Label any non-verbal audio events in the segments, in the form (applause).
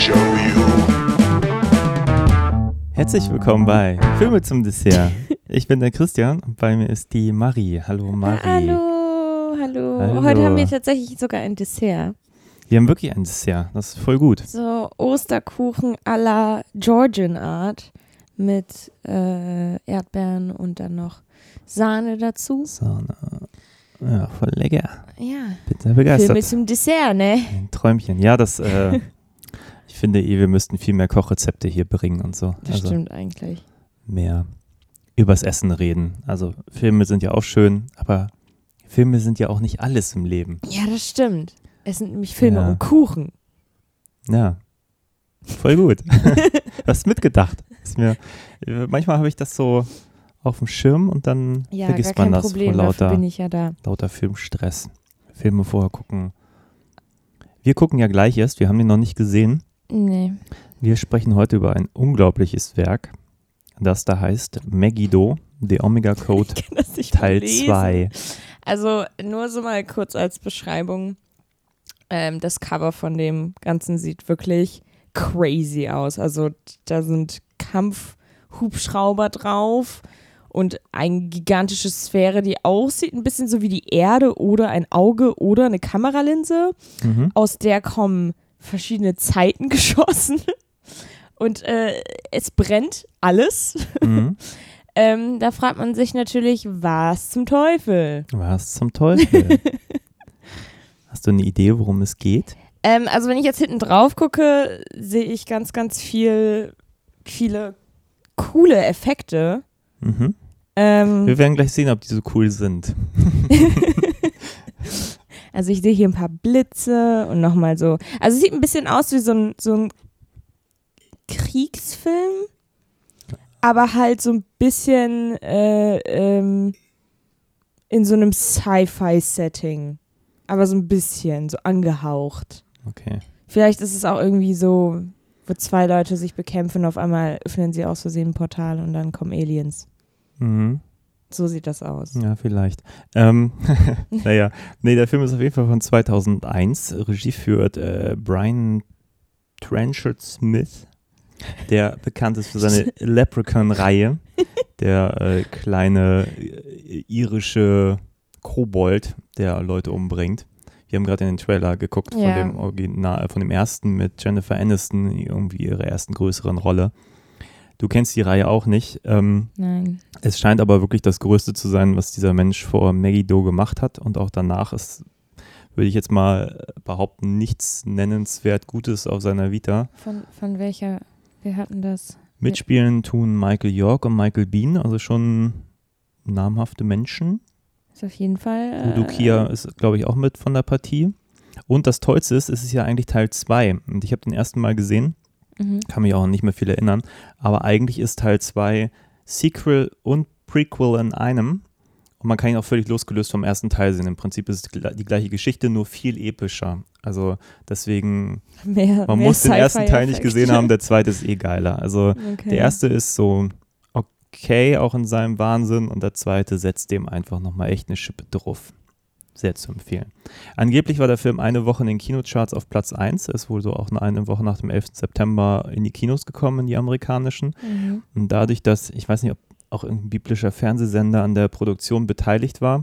show you. Herzlich willkommen bei Filme zum Dessert. Ich bin der Christian und bei mir ist die Marie. Hallo Marie. Hallo, hallo, Hallo. Heute haben wir tatsächlich sogar ein Dessert. Wir haben wirklich ein Dessert. Das ist voll gut. So Osterkuchen à la Georgian Art mit äh, Erdbeeren und dann noch Sahne dazu. Sahne. Ja, voll lecker. Ja, Bin sehr Filme begeistert. zum Dessert, ne? Ein Träumchen. Ja, das, äh, (laughs) finde eh, wir müssten viel mehr Kochrezepte hier bringen und so. Das also stimmt eigentlich. mehr übers Essen reden. Also Filme sind ja auch schön, aber Filme sind ja auch nicht alles im Leben. Ja, das stimmt. Es sind nämlich Filme Ja. und Kuchen. Ja. Voll gut. (laughs) du hast mitgedacht. Ist mir, manchmal habe ich das so auf dem Schirm und dann Ja, vergisst man das Problem, vor lauter, bin ich ja da. lauter Filmstress. Filme vorher gucken. Wir gucken ja gleich erst, wir haben den noch nicht gesehen. Nee. Wir sprechen heute über ein unglaubliches Werk, das da heißt Megiddo, The Omega (laughs) Code Teil lesen. 2. Also nur so mal kurz als Beschreibung. Ähm, das Cover von dem Ganzen sieht wirklich crazy aus. Also da sind Kampfhubschrauber drauf und eine gigantische Sphäre, die aussieht ein bisschen so wie die Erde oder ein Auge oder eine Kameralinse. Mhm. Aus der kommen verschiedene Zeiten (laughs) geschossen. Und äh, es brennt alles. (laughs) Mhm. Ähm, da fragt man sich natürlich, was zum Teufel? Was zum Teufel? (laughs) Hast du eine Idee, worum es geht? Ähm, also wenn ich jetzt hinten drauf gucke, sehe ich ganz, ganz viel, viele coole Effekte. Mhm. Ähm, Wir werden gleich sehen, ob die so cool sind. Also ich sehe hier ein paar Blitze und nochmal so. Also es sieht ein bisschen aus wie so ein, so ein Kriegsfilm, aber halt so ein bisschen äh, ähm, in so einem Sci-Fi-Setting. Aber so ein bisschen, so angehaucht. Okay. Vielleicht ist es auch irgendwie so, wo zwei Leute sich bekämpfen, auf einmal öffnen sie aus Versehen ein Portal und dann kommen Aliens. Mhm. So sieht das aus. Ja, vielleicht. Ähm, (laughs) naja, nee, der Film ist auf jeden Fall von 2001. Regie führt äh, Brian Trenchard Smith, der (laughs) bekannt ist für seine Leprechaun-Reihe. Der äh, kleine äh, irische Kobold, der Leute umbringt. Wir haben gerade in den Trailer geguckt von Ja. dem Original, von dem ersten mit Jennifer Aniston, irgendwie ihre ersten größeren Rolle. Du kennst die Reihe auch nicht. Ähm, Nein. es scheint aber wirklich das Größte zu sein, was dieser Mensch vor Megiddo gemacht hat. Und auch danach ist, würde ich jetzt mal behaupten, nichts nennenswert Gutes auf seiner Vita. Von, von welcher? Wir hatten das. Mitspielen tun Michael York und Michael Bean, also schon namhafte Menschen. Ist auf jeden Fall. Udo Kier ist, glaube ich, auch mit von der Partie. Und das Tollste ist, es ist ja eigentlich Teil 2. Und ich habe den ersten Mal gesehen, Mhm. kann mich auch nicht mehr viel erinnern. Aber eigentlich ist Teil 2 Sequel und Prequel in einem. Und man kann ihn auch völlig losgelöst vom ersten Teil sehen. Im Prinzip ist es die gleiche Geschichte, nur viel epischer. Also deswegen, Mehr, man mehr muss den ersten Teil nicht gesehen haben, der zweite ist eh geiler. Also Okay. der erste ist so okay, auch in seinem Wahnsinn. Und der zweite setzt dem einfach nochmal echt eine Schippe drauf. Sehr zu empfehlen. Angeblich war der Film eine Woche in den Kinocharts auf Platz 1. Er ist wohl so auch eine Woche nach dem 11. September in die Kinos gekommen, in die amerikanischen. Mhm. Und dadurch, dass, ich weiß nicht, ob auch ein biblischer Fernsehsender an der Produktion beteiligt war,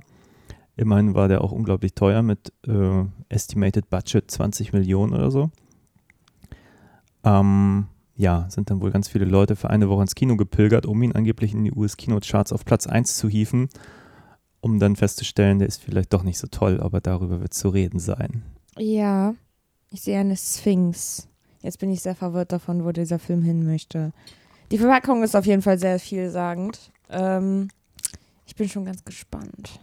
immerhin war der auch unglaublich teuer mit äh, Estimated Budget 20 Millionen oder so. Ähm, ja, sind dann wohl ganz viele Leute für eine Woche ins Kino gepilgert, um ihn angeblich in die US-Kinocharts auf Platz 1 zu hieven, um dann festzustellen, der ist vielleicht doch nicht so toll, aber darüber wird zu reden sein. Ja, ich sehe eine Sphinx. Jetzt bin ich sehr verwirrt davon, wo dieser Film hin möchte. Die Verpackung ist auf jeden Fall sehr vielsagend. Ähm, ich bin schon ganz gespannt.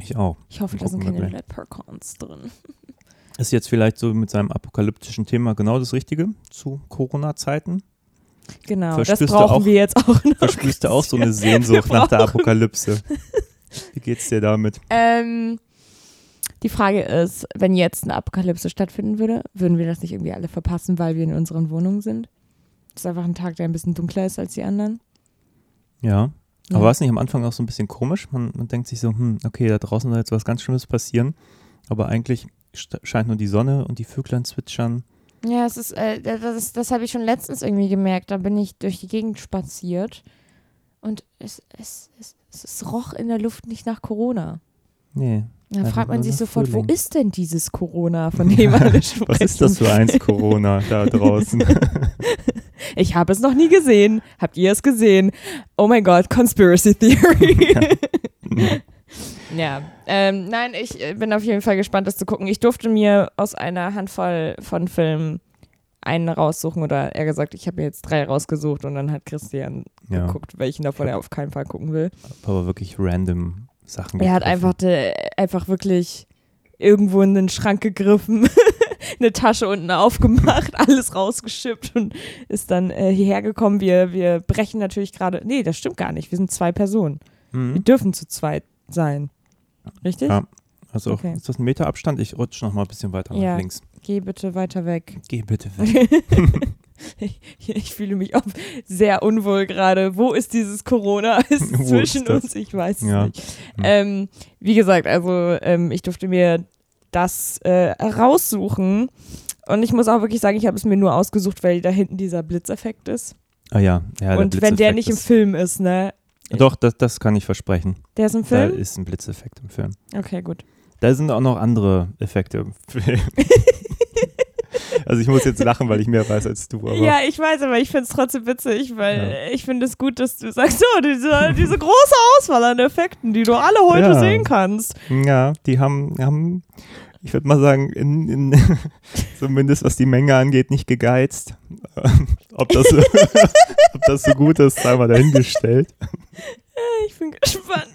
Ich auch. Ich hoffe, da sind keine. Leprechauns drin. (laughs) Ist jetzt vielleicht so mit seinem apokalyptischen Thema genau das Richtige zu Corona-Zeiten? Genau, das Verspürst du brauchen auch- wir jetzt auch noch. Verspürst du auch so eine (laughs) Sehnsucht nach der Apokalypse? (laughs) Wie geht's dir damit? Ähm, die Frage ist, wenn jetzt eine Apokalypse stattfinden würde, würden wir das nicht irgendwie alle verpassen, weil wir in unseren Wohnungen sind? Das ist einfach ein Tag, der ein bisschen dunkler ist als die anderen. Ja. Ja. Aber war es nicht am Anfang auch so ein bisschen komisch? Man, man denkt sich so, hm, okay, da draußen soll jetzt was ganz Schlimmes passieren. Aber eigentlich scheint nur die Sonne und die Vöglein zwitschern. Ja, es ist, äh, das, das habe ich schon letztens irgendwie gemerkt. Da bin ich durch die Gegend spaziert und es, es, es, es roch in der Luft nicht nach Corona. Nee. Da fragt man sich sofort, Frühling. wo ist denn dieses Corona, (laughs) von dem alle sprechen? Was ist das für eins Corona da (laughs) draußen? (laughs) Ich habe es noch nie gesehen. Habt ihr es gesehen? Oh mein Gott, Conspiracy Theory. ja, ähm, nein, ich äh, bin auf jeden Fall gespannt, das zu gucken. Ich durfte mir aus einer Handvoll von Filmen einen raussuchen oder eher gesagt, ich habe mir jetzt drei rausgesucht und dann hat Christian ja, geguckt, welchen davon er auf keinen Fall gucken will. aber wirklich random Sachen. Er hat einfach, de, einfach wirklich irgendwo in den Schrank gegriffen, (laughs) eine Tasche unten aufgemacht, (laughs) alles rausgeschippt und ist dann äh, hierher gekommen. Wir, wir brechen natürlich gerade. Nee, das stimmt gar nicht. Wir sind zwei Personen. Wir Mhm. dürfen zu zweit sein. Richtig? Ja. Also Okay. ist das ein Meter Abstand? Ich rutsche noch mal ein bisschen weiter nach Ja. links. Geh bitte weiter weg. Geh bitte weg. Ich, (laughs) ich fühle mich auch sehr unwohl gerade. Wo ist dieses Corona? (laughs) Ist ist zwischen das? uns? Ich weiß es Ja. nicht. Ähm, wie gesagt, also ähm, ich durfte mir das äh, raussuchen. Und ich muss auch wirklich sagen, ich habe es mir nur ausgesucht, weil da hinten dieser Blitzeffekt ist. Ah ja, ja Und wenn der nicht im ist- Film ist, ne? Doch, das, das kann ich versprechen. Der ist im Da Film? ist ein Blitzeffekt im Film. Okay, gut. Da sind auch noch andere Effekte im Film. (laughs) also ich muss jetzt lachen, weil ich mehr weiß als du. Aber Ja, ich weiß, aber ich finde es trotzdem witzig, weil Ja. ich finde es gut, dass du sagst, so, diese, diese große Auswahl an Effekten, die du alle heute Ja. sehen kannst. Ja, die haben, haben ich würde mal sagen, in, in, (laughs) zumindest was die Menge angeht, nicht gegeizt. (laughs) Ob, das so, (laughs) ob das so gut ist, sei mal dahingestellt. Ich bin gespannt.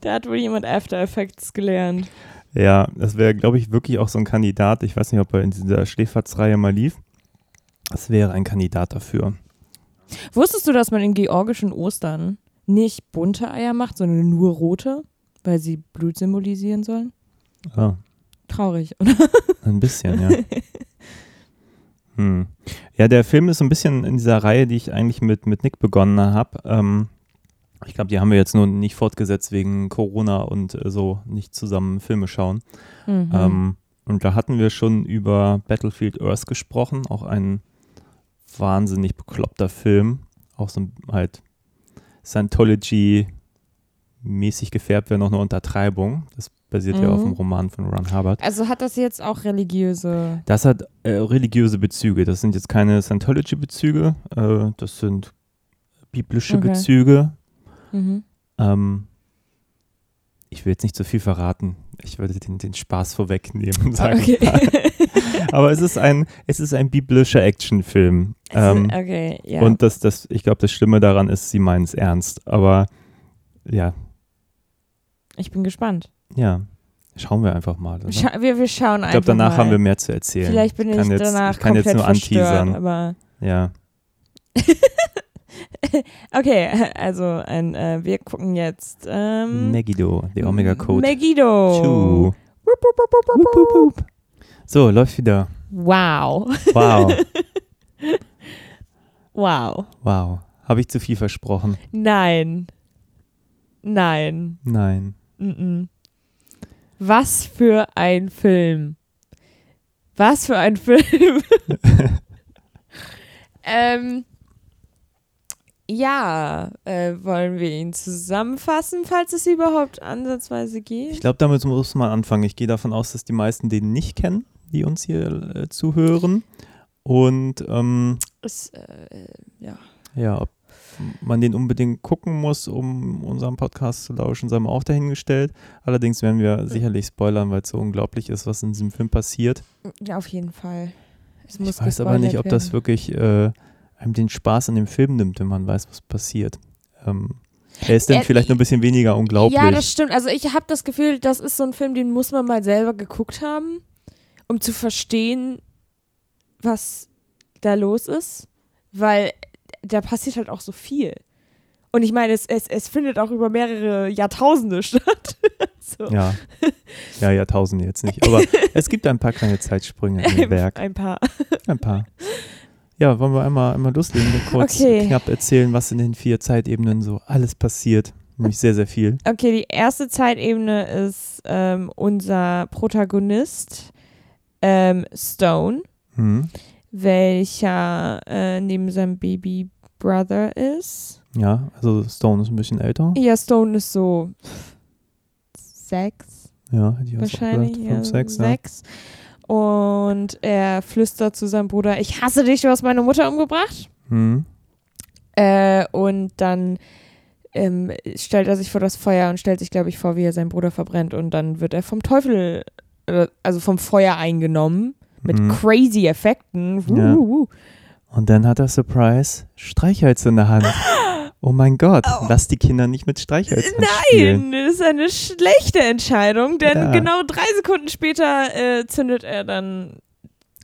Da hat wohl jemand After Effects gelernt. Ja, das wäre, glaube ich, wirklich auch so ein Kandidat. Ich weiß nicht, ob er in dieser Schläferzreihe mal lief. Das wäre ein Kandidat dafür. Wusstest du, dass man in georgischen Ostern nicht bunte Eier macht, sondern nur rote, weil sie Blut symbolisieren sollen? Ah, Traurig, oder? (laughs) ein bisschen, ja. Hm. Ja, der Film ist so ein bisschen in dieser Reihe, die ich eigentlich mit, mit Nick begonnen habe. Ähm, ich glaube, die haben wir jetzt nur nicht fortgesetzt wegen Corona und äh, so nicht zusammen Filme schauen. Mhm. Ähm, und da hatten wir schon über Battlefield Earth gesprochen, auch ein wahnsinnig bekloppter Film, auch so halt Scientology-mäßig gefärbt wäre noch eine Untertreibung. Das basiert ja auf Mhm. dem Roman von Ron Hubbard. also hat das jetzt auch religiöse. Das hat äh, religiöse Bezüge. Das sind jetzt keine Scientology-Bezüge, äh, das sind biblische Okay. Bezüge. Mhm. Ähm, ich will jetzt nicht zu viel verraten. Ich würde den, den Spaß vorwegnehmen. Sagen. Okay. (laughs) Aber es ist ein, es ist ein biblischer Actionfilm. Ähm, okay, ja. Und das, das, ich glaube, das Schlimme daran ist, sie meinen es ernst. Aber ja, ich bin gespannt. ja, schauen wir einfach mal. Scha wir, wir schauen ich einfach glaube, danach mal. haben wir mehr zu erzählen. Vielleicht bin ich, kann jetzt, danach ich kann jetzt komplett nur verstört, anteasern. aber Ja, (laughs) (laughs) okay, also ein, äh, wir gucken jetzt ähm, Megiddo, the Omega Code. Megiddo. Wupp, wupp, wupp. So, läuft wieder. Wow. Wow, (laughs) Wow. wow. Habe ich zu viel versprochen? Nein. Nein. Nein. Mm-mm. Was für ein Film. Was für ein (laughs) Film. ähm, ja, äh, wollen wir ihn zusammenfassen, falls es überhaupt ansatzweise geht? Ich glaube, damit muss man anfangen. Ich gehe davon aus, dass die meisten den nicht kennen, die uns hier äh, zuhören. Und ähm, Es, äh, ja. ja, ob man den unbedingt gucken muss, um unserem Podcast zu lauschen, sei mal auch dahingestellt. Allerdings werden wir sicherlich spoilern, weil es so unglaublich ist, was in diesem Film passiert. ja, auf jeden Fall. Es Ich weiß aber nicht, ob das wirklich äh, einem den Spaß an dem Film nimmt, wenn man weiß, was passiert. Ähm, er ist dann Äh, vielleicht nur ein bisschen weniger unglaublich. Ja, das stimmt. Also ich habe das Gefühl, das ist so ein Film, den muss man mal selber geguckt haben, um zu verstehen, was da los ist. Weil da passiert halt auch so viel. Und ich meine, es, es, es findet auch über mehrere Jahrtausende (laughs) statt. so. Ja. ja, Jahrtausende jetzt nicht. Aber (laughs) es gibt ein paar kleine Zeitsprünge dem Werk. Ein paar. Ein paar. Ja, wollen wir einmal, einmal loslegen, kurz Okay. knapp erzählen, was in den vier Zeitebenen so alles passiert. Nämlich sehr, sehr viel. Okay, die erste Zeitebene ist ähm, unser Protagonist ähm, Stone, Mhm. welcher äh, neben seinem Baby Brother ist. Ja, also Stone ist ein bisschen älter. Ja, Stone ist so sechs Ja, hätte ich auch wahrscheinlich. gesagt. Ja, Fünf, sechs, ja. Und er flüstert zu seinem Bruder, ich hasse dich, du hast meine Mutter umgebracht. Mhm. Äh, und dann ähm, stellt er sich vor das Feuer und stellt sich, glaube ich, vor, wie er seinen Bruder verbrennt. Und dann wird er vom Teufel, äh, also vom Feuer eingenommen. Mit Mhm. crazy Effekten. Ja. Und dann hat er Surprise Streichholz in der Hand. (laughs) Oh mein Gott, lass die Kinder nicht mit Streichhölzern spielen. Nein, das ist eine schlechte Entscheidung, denn Ja. genau drei Sekunden später äh, zündet er dann.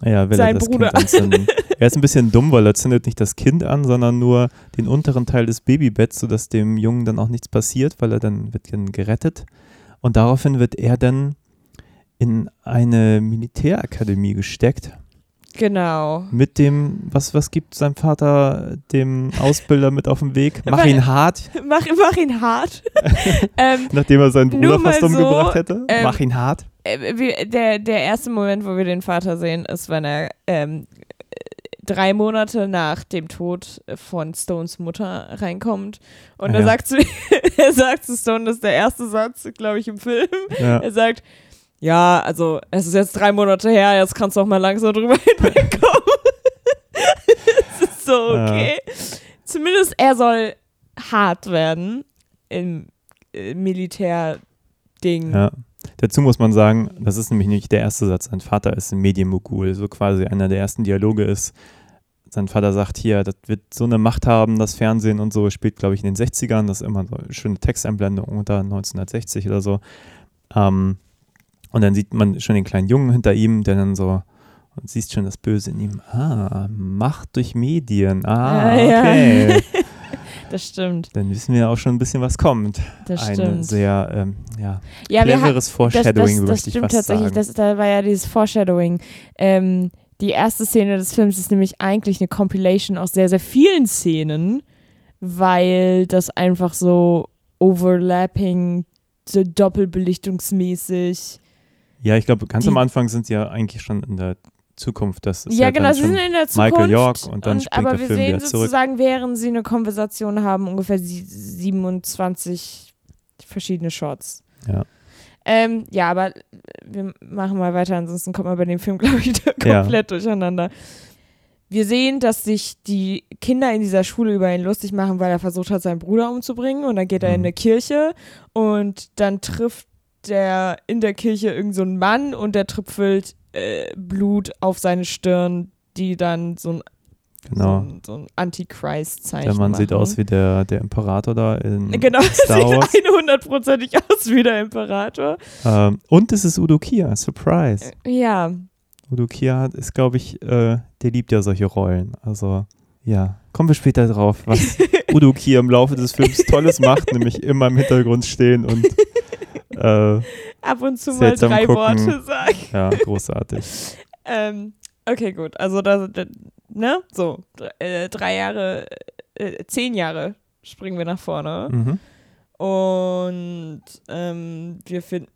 Ja, will Sein er das Bruder. Kind anzünden. (laughs) er ist ein bisschen dumm, weil er zündet nicht das Kind an, sondern nur den unteren Teil des Babybetts, sodass dem Jungen dann auch nichts passiert, weil er dann wird dann gerettet. Und daraufhin wird er dann in eine Militärakademie gesteckt. Genau. Mit dem, was, was gibt sein Vater dem Ausbilder mit auf den Weg? (laughs) Mach ihn hart, (laughs) Mach, mach ihn hart. (laughs) ähm, nachdem er seinen Bruder fast so, umgebracht hätte. ähm, Mach ihn hart. äh, der, der erste Moment, wo wir den Vater sehen, ist, wenn er ähm, drei Monate nach dem Tod von Stones Mutter reinkommt. Und Ah, er, ja. sagt zu, er sagt zu Stone, das ist der erste Satz, glaube ich, im Film. Ja. Er sagt, ja, also es ist jetzt drei Monate her, jetzt kannst du auch mal langsam drüber (laughs) hinwegkommen. es ist so, okay. Zumindest er soll hart werden im äh, Militärding. Ja. Dazu muss man sagen, das ist nämlich nicht der erste Satz. Sein Vater ist ein Medienmogul, so quasi einer der ersten Dialoge ist. Sein Vater sagt hier, das wird so eine Macht haben, das Fernsehen und so, spielt, glaube ich, in den 60ern. Das ist immer so eine schöne Texteinblendung unter 1960 oder so. Ähm, und dann sieht man schon den kleinen Jungen hinter ihm, der dann so und siehst schon das Böse in ihm. Ah, Macht durch Medien. Ah, Ah, ja. okay. (laughs) Das stimmt, Dann wissen wir auch schon ein bisschen, was kommt. das Ein stimmt. sehr ähm, ja, ja, cleveres das, Foreshadowing, das, das ich stimmt tatsächlich. sagen. Das, da war ja dieses Foreshadowing. Ähm, die erste Szene des Films ist nämlich eigentlich eine Compilation aus sehr, sehr vielen Szenen, weil das einfach so overlapping, so doppelbelichtungsmäßig. Ja, ich glaube, ganz Die- am Anfang sind sie ja eigentlich schon in der Zukunft. Das ist ja, ja genau, sie sind in der Zukunft. Michael York und dann springt aber der wir Film sehen wieder zurück. sozusagen, während sie eine Konversation haben, ungefähr sie- 27 verschiedene Shots. Ja. Ähm, ja, aber wir machen mal weiter, ansonsten kommt man bei dem Film, (laughs) glaube ich, wieder Ja. komplett durcheinander. Wir sehen, dass sich die Kinder in dieser Schule über ihn lustig machen, weil er versucht hat, seinen Bruder umzubringen. Und dann geht er in Mhm. eine Kirche und dann trifft der in der Kirche irgend so Mann und der tröpfelt äh, Blut auf seine Stirn, die dann so ein, so Genau. ein, so ein Antichrist-Zeichen Der Mann machen. sieht aus wie der, der Imperator da in Genau, Star (laughs) Wars. sieht 100%ig aus wie der Imperator. Ähm, und es ist Udo Kier, Surprise. Ja, Udo Kier ist, glaube ich, äh, der liebt ja solche Rollen. Also, ja, kommen wir später drauf, was (laughs) Udo Kier im Laufe des Films Tolles macht, nämlich immer im Hintergrund stehen und (laughs) äh, ab und zu mal drei gucken. Worte sagen. ja, großartig. (laughs) Ähm, okay, gut. Also, da, da, ne? So, äh, drei Jahre, äh, zehn Jahre springen wir nach vorne. Mhm. Und ähm, wir, finden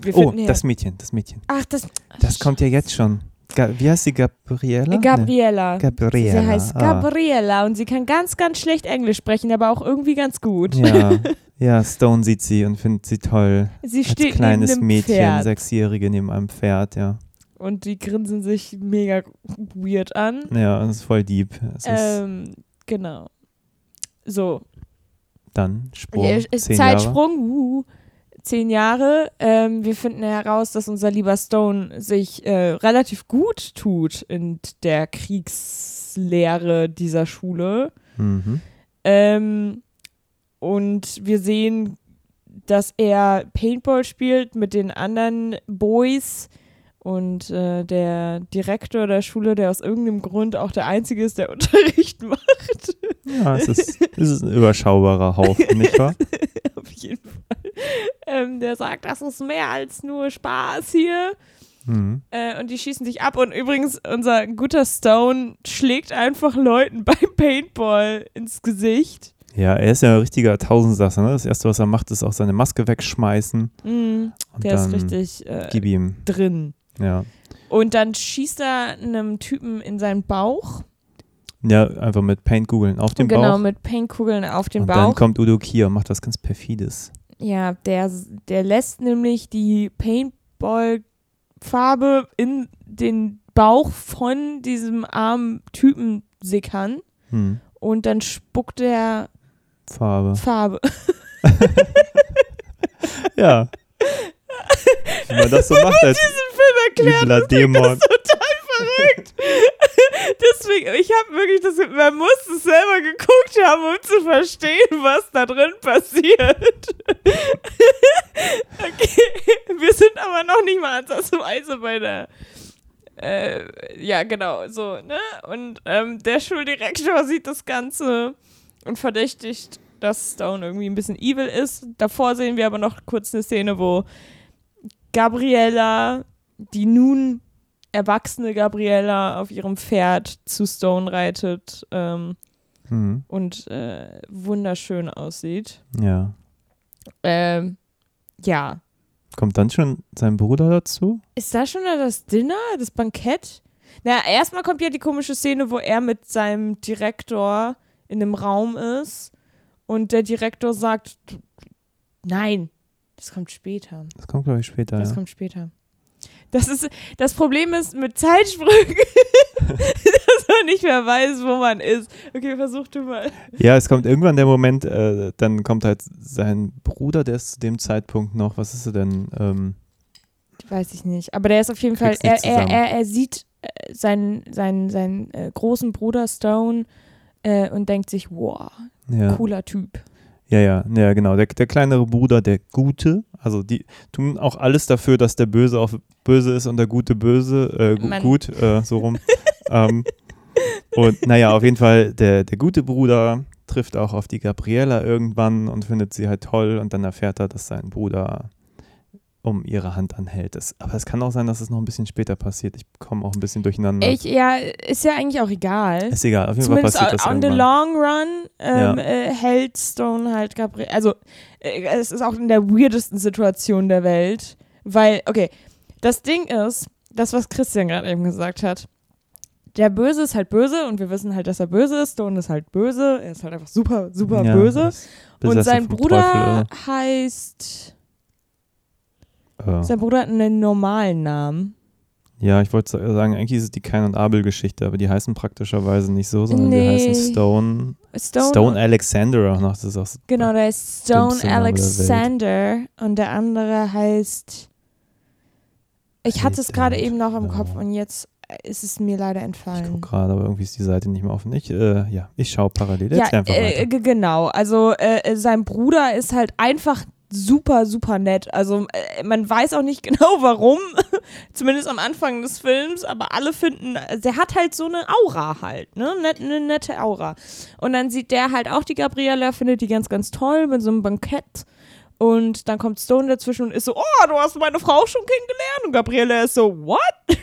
wir Oh, finden her- das Mädchen, das Mädchen. Ach, das. Das kommt ja jetzt schon. Wie heißt sie? Gabriela? Gabriela. Nee. Gabriela. Sie heißt ah. Gabriela und sie kann ganz, ganz schlecht Englisch sprechen, aber auch irgendwie ganz gut. Ja. (laughs) ja, Stone sieht sie und findet sie toll. Sie Als steht kleines neben einem Mädchen, Pferd Sechsjährige neben einem Pferd, ja. und die grinsen sich mega weird an. Ja, das ist voll deep. Es ist Ähm, genau. So, dann Sprung. Ja, zehn Jahre. Zeitsprung, uh, zehn Jahre. Ähm, wir finden heraus, dass unser lieber Stone sich äh, relativ gut tut in der Kriegslehre dieser Schule. Mhm. Ähm, und wir sehen, dass er Paintball spielt mit den anderen Boys. Und äh, der Direktor der Schule, der aus irgendeinem Grund auch der Einzige ist, der (laughs) Unterricht macht. Ja, es ist, es ist ein überschaubarer Haufen, nicht wahr? (laughs) Auf jeden Fall. Ähm, der sagt, das ist mehr als nur Spaß hier. Mhm. Äh, und die schießen sich ab. Und übrigens, unser guter Stone schlägt einfach Leuten (laughs) beim Paintball ins Gesicht. Ja, er ist ja ein richtiger Tausendsasser. Ne? Das erste, was er macht, ist auch seine Maske wegschmeißen. Mm, der ist richtig äh, Gib ihm. drin. Ja. Und dann schießt er einem Typen in seinen Bauch. ja, einfach mit Paintkugeln auf den genau, Bauch. mit Paintkugeln auf den und Bauch. dann kommt Udo Kier und macht was ganz perfides. Ja, der, der lässt nämlich die Paintball-Farbe in den Bauch von diesem armen Typen sickern Hm. und dann spuckt er Farbe. Farbe. (laughs) Ja. Wie man das so macht als Diesen Film erklärt Dämon. total verrückt. (laughs) Deswegen, ich habe wirklich das, man muss es selber geguckt haben, um zu verstehen, was da drin passiert. (laughs) okay, wir sind aber noch nicht mal ansatzweise bei der, äh, ja genau, so, ne? Und ähm, der Schuldirektor sieht das Ganze und verdächtigt, dass Stone irgendwie ein bisschen evil ist. Davor sehen wir aber noch kurz eine Szene, wo Gabriella, die nun erwachsene Gabriella auf ihrem Pferd zu Stone reitet ähm, Hm. und äh, wunderschön aussieht. Ja. Ähm, ja. Kommt dann schon sein Bruder dazu? Ist da schon das Dinner, das Bankett? Na, erstmal kommt ja die komische Szene, wo er mit seinem Direktor in einem Raum ist und der Direktor sagt, nein, das kommt später. Das kommt, glaube ich, später. Das ja. kommt später. Das ist das Problem ist mit Zeitsprüngen, (laughs) dass man nicht mehr weiß, wo man ist. Okay, versuch du mal. Ja, es kommt irgendwann der Moment, äh, dann kommt halt sein Bruder, der ist zu dem Zeitpunkt noch, was ist er denn? Ähm, Weiß ich nicht. Aber der ist auf jeden Fall, er, er, er, er sieht äh, seinen, seinen, seinen äh, großen Bruder Stone äh, und denkt sich, wow, ja. cooler Typ. ja, ja, ja, genau. Der, der kleinere Bruder, der Gute, also die tun auch alles dafür, dass der Böse auch böse ist und der Gute böse, äh, gut, äh, so rum. (laughs) ähm, und naja, auf jeden Fall, der, der gute Bruder trifft auch auf die Gabriella irgendwann und findet sie halt toll und dann erfährt er, dass sein Bruder um ihre Hand anhält. Das, aber es kann auch sein, dass es noch ein bisschen später passiert. Ich komme auch ein bisschen durcheinander. Ich, ja, ist ja eigentlich auch egal. Ist egal, auf jeden Fall Zumindest passiert das on the long run ähm, Ja. äh, hält Stone halt Gabriel. Also, äh, es ist auch in der weirdesten Situation der Welt. Weil, okay, das Ding ist, das, was Christian gerade eben gesagt hat. Der Böse ist halt böse und wir wissen halt, dass er böse ist. Stone ist halt böse. Er ist halt einfach super, super Ja, böse. Und sein Bruder heißt. Äh. Sein Bruder hat einen normalen Namen. Ja, ich wollte sagen, eigentlich ist es die Kain und Abel-Geschichte, aber die heißen praktischerweise nicht so, sondern die Nee. heißen Stone. Stone. Stone Alexander noch. Das ist auch Genau, der ist Stone Name der. Alexander und der andere heißt. Ich hatte es gerade er eben noch im. Kopf und jetzt ist es mir leider Ich entfallen. gucke gerade, aber irgendwie ist die Seite nicht mehr offen. Ich, äh, ja, ich schaue parallel. Ja, äh, genau. Also äh, äh, sein Bruder ist halt einfach super, super nett. Also äh, man weiß auch nicht (laughs) genau warum, zumindest am Anfang des Films, aber alle finden, der hat halt so eine Aura halt, ne? Net, eine nette Aura. Und dann sieht der halt auch die Gabriella, findet die ganz, ganz toll mit so einem Bankett. Und dann kommt Stone dazwischen und ist so, oh, du hast meine Frau schon kennengelernt. Und Gabriella ist so, what? (laughs)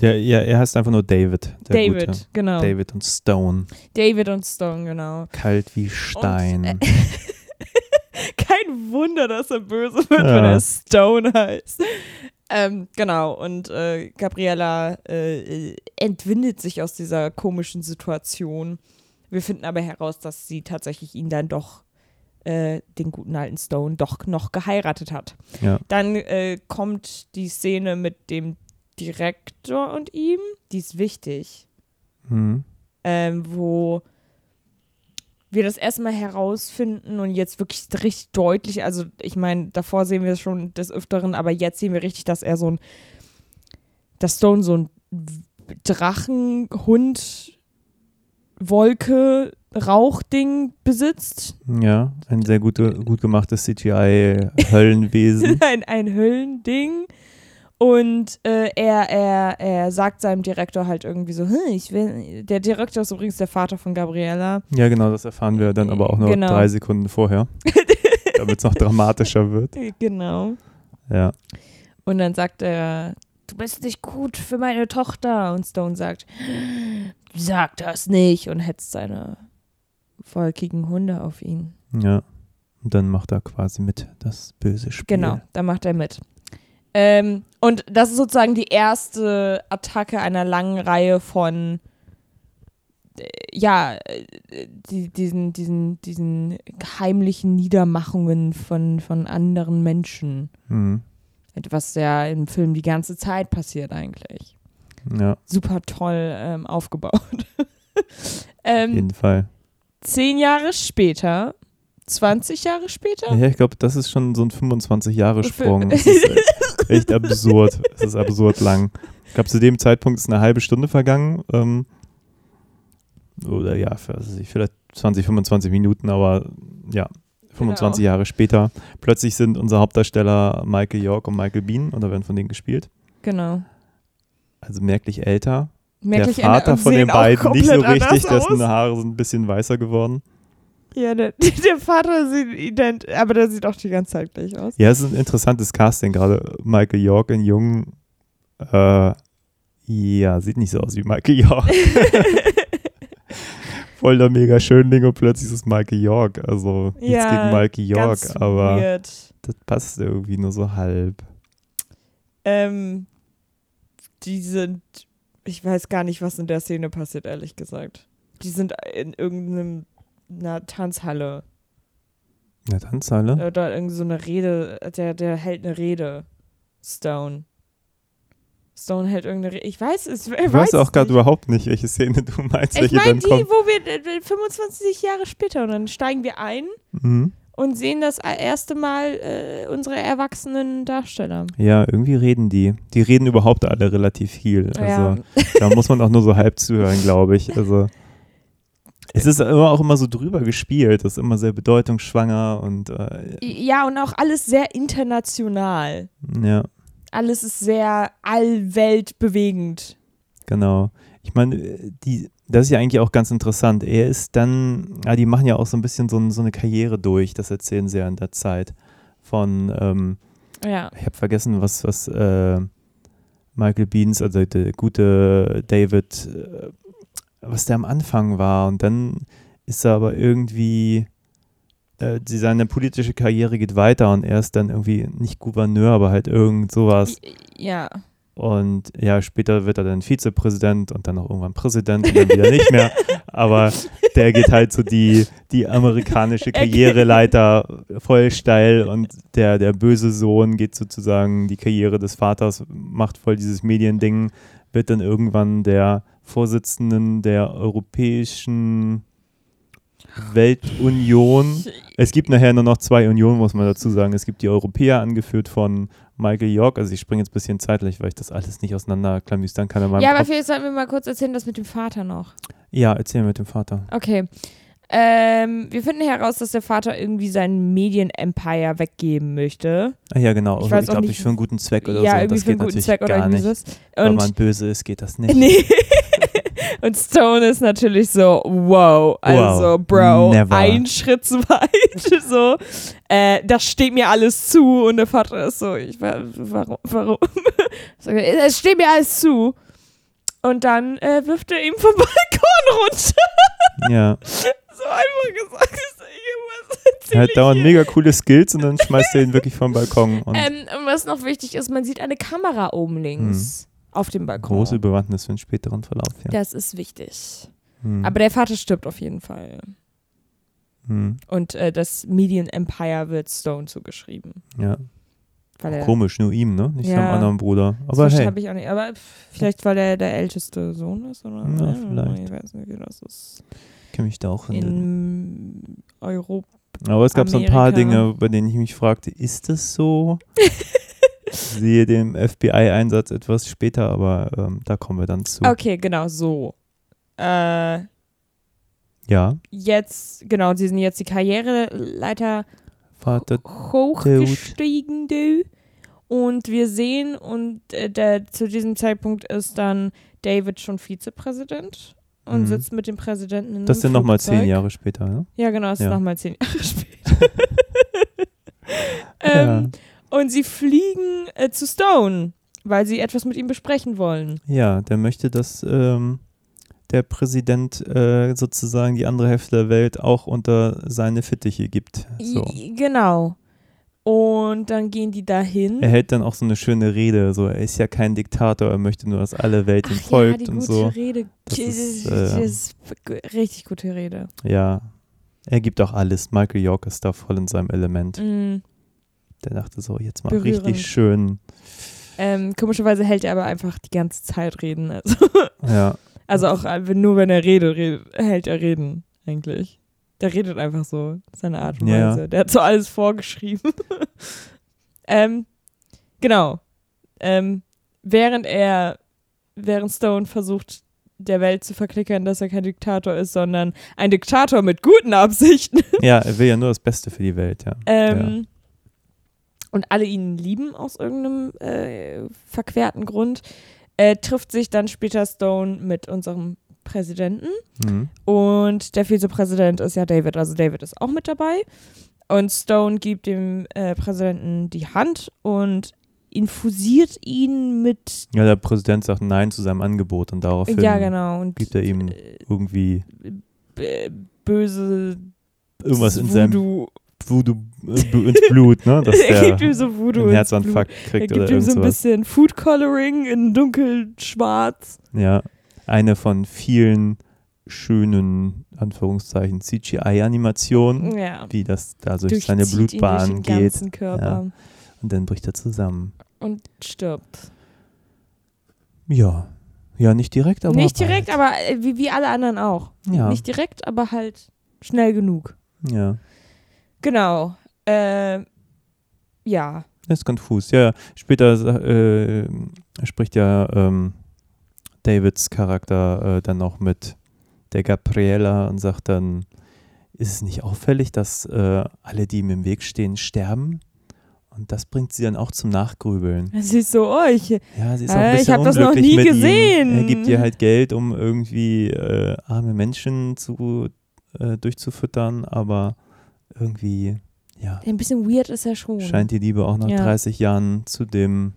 Der, ja, er heißt einfach nur David. David, Gute. genau. David. David und Stone. und Stone, genau. Kalt wie Stein. äh, (laughs) (laughs) Kein Wunder, dass er böse wird, Ja. wenn er Stone heißt. Ähm, genau, und äh, Gabriella äh, entwindet sich aus dieser komischen Situation. Wir finden aber heraus, dass sie tatsächlich ihn dann doch, äh, den guten alten Stone, doch noch geheiratet hat. Ja. Dann äh, kommt die Szene mit dem Direktor und ihm. Die ist wichtig Hm. ähm, wo wir das erstmal herausfinden und jetzt wirklich richtig deutlich, also ich meine, davor sehen wir es schon des Öfteren, aber jetzt sehen wir richtig, dass er so ein, dass Stone so ein Drachenhund, Wolke, Rauchding besitzt. Ja, ein sehr gute, gut gemachtes CGI-Höllenwesen. (laughs) ein, ein Höllending. Und äh, er, er, er sagt seinem Direktor halt irgendwie so, hm, ich will, der Direktor ist übrigens der Vater von Gabriella. ja, genau, das erfahren wir dann aber auch nur Genau. drei Sekunden vorher. (laughs) Damit es noch dramatischer wird. Genau. Ja. Und dann sagt er du bist nicht gut für meine Tochter. Und Stone sagt, sag das nicht und hetzt seine wolkigen Hunde auf ihn. Ja. Und dann macht er quasi mit das böse Spiel. Genau, da macht er mit. Ähm, und das ist sozusagen die erste Attacke einer langen Reihe von, äh, ja, äh, die, diesen, diesen, diesen heimlichen Niedermachungen von, von anderen Menschen. Mhm. Was ja im Film die ganze Zeit passiert eigentlich. Ja, Super toll ähm, aufgebaut. (laughs) auf ähm, jeden Fall. zehn Jahre später, 20 Jahre später, Ja, ich glaube, das ist schon so ein 25-Jahre-Sprung. Für- Das ist äh, echt absurd. Es ist absurd lang. Ich glaube, zu dem Zeitpunkt ist eine halbe Stunde vergangen. Ähm, oder ja, vielleicht 20, 25 Minuten, aber ja, 25 Genau. Jahre später. Plötzlich sind unsere Hauptdarsteller Michael York und Michael Bean oder werden von denen gespielt. genau. Also merklich älter. Merklich der Vater von den beiden nicht so richtig, anders dessen aus. Haare sind ein bisschen weißer geworden. Ja, der, (laughs) der Vater sieht ident, aber der sieht auch die ganze Zeit gleich aus. Ja, es ist ein interessantes Casting, gerade Michael York in Jung. Äh, ja, sieht nicht so aus wie Michael York. (laughs) Voll der mega Schönling und plötzlich ist es Michael York. Also nichts Ja, gegen Michael York, aber weird. das passt irgendwie nur so halb. Ähm, die sind, ich weiß gar nicht, was in der Szene passiert, ehrlich gesagt. Die sind in irgendeiner Tanzhalle Ja, Tanzhalle. oder irgend so eine Rede, der, der hält eine Rede. Stone. Stone hält irgendeine Rede. Ich weiß es. Ich weiß auch gerade überhaupt nicht, welche Szene du meinst, Ich meine die, kommt. wo wir äh, 25 Jahre später und dann steigen wir ein Mhm. und sehen das erste Mal äh, unsere erwachsenen Darsteller. Ja, irgendwie reden die. Die reden überhaupt alle relativ viel. Also ja. da muss man auch nur so halb zuhören, (laughs) glaube ich. Also es ist immer auch immer so drüber gespielt. Das ist immer sehr bedeutungsschwanger und äh, ja, und auch alles sehr international. ja, Alles ist sehr allweltbewegend. genau. Ich meine, die, das ist ja eigentlich auch ganz interessant. Er ist dann, ja, die machen ja auch so ein bisschen so, so eine Karriere durch. Das erzählen sie ja in der Zeit von, ähm, Ja. ich habe vergessen, was, was äh, Michael Beans, also der gute David, äh, was der am Anfang war. Und dann ist er aber irgendwie, äh, seine politische Karriere geht weiter und er ist dann irgendwie nicht Gouverneur, aber halt irgend sowas. Ja. Und ja, später wird er dann Vizepräsident und dann auch irgendwann Präsident und dann wieder nicht mehr. (laughs) Aber der geht halt so die, die amerikanische (laughs) Karriereleiter voll steil und der, der böse Sohn geht sozusagen die Karriere des Vaters, macht voll dieses Mediending, wird dann irgendwann der Vorsitzenden der Europäischen Weltunion. Es gibt nachher nur noch zwei Unionen, muss man dazu sagen. Es gibt die Europäer, angeführt von Michael York. Also ich springe jetzt ein bisschen zeitlich, weil ich das alles nicht auseinanderklamüstern kann Ja, aber Kopf. vielleicht sollten wir mal kurz erzählen, das mit dem Vater noch. Ja, erzähl mit dem Vater. Okay. Ähm, wir finden heraus, dass der Vater irgendwie sein Medien-Empire weggeben möchte. Ah, ja, genau. Ich Ich, weiß ich glaube, nicht, für einen guten Zweck oder ja, so. irgendwie Das für einen guten Zweck oder nicht. sowas. Wenn man böse ist, geht das nicht. Nee. (laughs) Und Stone ist natürlich so, wow, also Wow, Bro, never. ein Schritt zu weit. (laughs) so, äh, das steht mir alles zu. Und der Vater ist so, ich wa- warum, warum? (laughs) Es steht mir alles zu. Und dann äh, wirft er ihm vom Balkon runter. Ja. Einfach gesagt. Ist irgendwas Er hat ich dauernd mega coole Skills und dann schmeißt er ihn wirklich vom Balkon. Und Ähm, und was noch wichtig ist, man sieht eine Kamera oben links auf dem Balkon. Hm. große Bewandtnis für einen späteren Verlauf. Ja. Das ist wichtig. Hm. Aber der Vater stirbt auf jeden Fall. Hm. Und äh, das Medien Empire wird Stone zugeschrieben. Ja. Komisch, nur ihm, ne? Nicht Ja. seinem anderen Bruder. das Aber hey. habe ich auch nicht. Aber vielleicht, weil er der älteste Sohn ist oder Ja, vielleicht. Ich weiß nicht, wie das ist. Kenne mich da auch in. In Europa. Aber es gab so ein paar Amerika. Dinge, bei denen ich mich fragte, ist das so? (laughs) Sehe den FBI-Einsatz etwas später, aber ähm, da kommen wir dann zu. Okay, genau, so. Äh, Ja, jetzt, genau, sie sind jetzt die Karriereleiter Vater. hochgestiegen, du. Und wir sehen, und äh, der, zu diesem Zeitpunkt ist dann David schon Vizepräsident und Mhm. sitzt mit dem Präsidenten in Das sind nochmal zehn. Jahre später, ne? Ja, genau, das ist Ja. nochmal zehn Jahre (laughs) später. (laughs) ähm, Und sie fliegen äh, zu Stone, weil sie etwas mit ihm besprechen wollen. Ja, der möchte, dass ähm, der Präsident äh, sozusagen die andere Hälfte der Welt auch unter seine Fittiche gibt. So. Genau. Und dann gehen die dahin. Er hält dann auch so eine schöne Rede. So, er ist ja kein Diktator, er möchte nur, dass alle Welt ihm Ach ja, folgt die und gute so. Rede. Das Das ist, ist, äh, ist g- richtig gute Rede. Ja, er gibt auch alles. Michael York ist da voll in seinem Element. Mm. Der dachte so, jetzt mal Berührend. richtig schön. Ähm, komischerweise hält er aber einfach die ganze Zeit Reden. Also, Ja, (laughs) also auch äh, nur wenn er redet, redet, hält er Reden eigentlich. Der redet einfach so, seine Art und Ja. Weise. Der hat so alles vorgeschrieben. (laughs) ähm, genau. Ähm, während er, während Stone versucht, der Welt zu verklickern, dass er kein Diktator ist, sondern ein Diktator mit guten Absichten. (laughs) ja, er will ja nur das Beste für die Welt, ja. Ähm, Und alle ihn lieben aus irgendeinem äh, verquerten Grund. Äh, trifft sich dann später Stone mit unserem Präsidenten. Mhm. Und der Vizepräsident ist ja David. Also David ist auch mit dabei. Und Stone gibt dem äh, Präsidenten die Hand und infusiert ihn mit. ja, der Präsident sagt Nein zu seinem Angebot und daraufhin ja, genau. Und gibt er ihm äh, irgendwie böse irgendwas in seinem Voodoo. Äh, ins Blut, ne? Dass (laughs) er gibt ihm so Voodoo. einen Herzinfarkt Blut. Er kriegt gibt oder ihm so ein bisschen Food Coloring in dunkelschwarz. Ja, eine von vielen schönen, Anführungszeichen, CGI-Animationen, Ja. wie das da durch Durchzieht seine durch Blutbahn geht. Ja. Und dann bricht er zusammen. und stirbt. Ja. Ja, nicht direkt, aber. Nicht direkt, bald. aber äh, wie, wie alle anderen auch. Ja. Nicht direkt, aber halt schnell genug. Ja. Genau. Äh, ja. Das ist konfus. Ja, später äh, spricht ja ähm, Davids Charakter äh, dann noch mit der Gabriella und sagt dann, ist es nicht auffällig, dass äh, alle, die ihm im Weg stehen, sterben? Und das bringt sie dann auch zum Nachgrübeln. Sie ist so, oh, ich, Ja, sie ist auch Äh, ein ich bisschen hab das noch nie gesehen. Ihm. Er gibt ihr halt Geld, um irgendwie äh, arme Menschen zu, äh, durchzufüttern, aber irgendwie, ja, ein bisschen weird ist er schon. scheint die Liebe auch nach Ja. 30 Jahren zu dem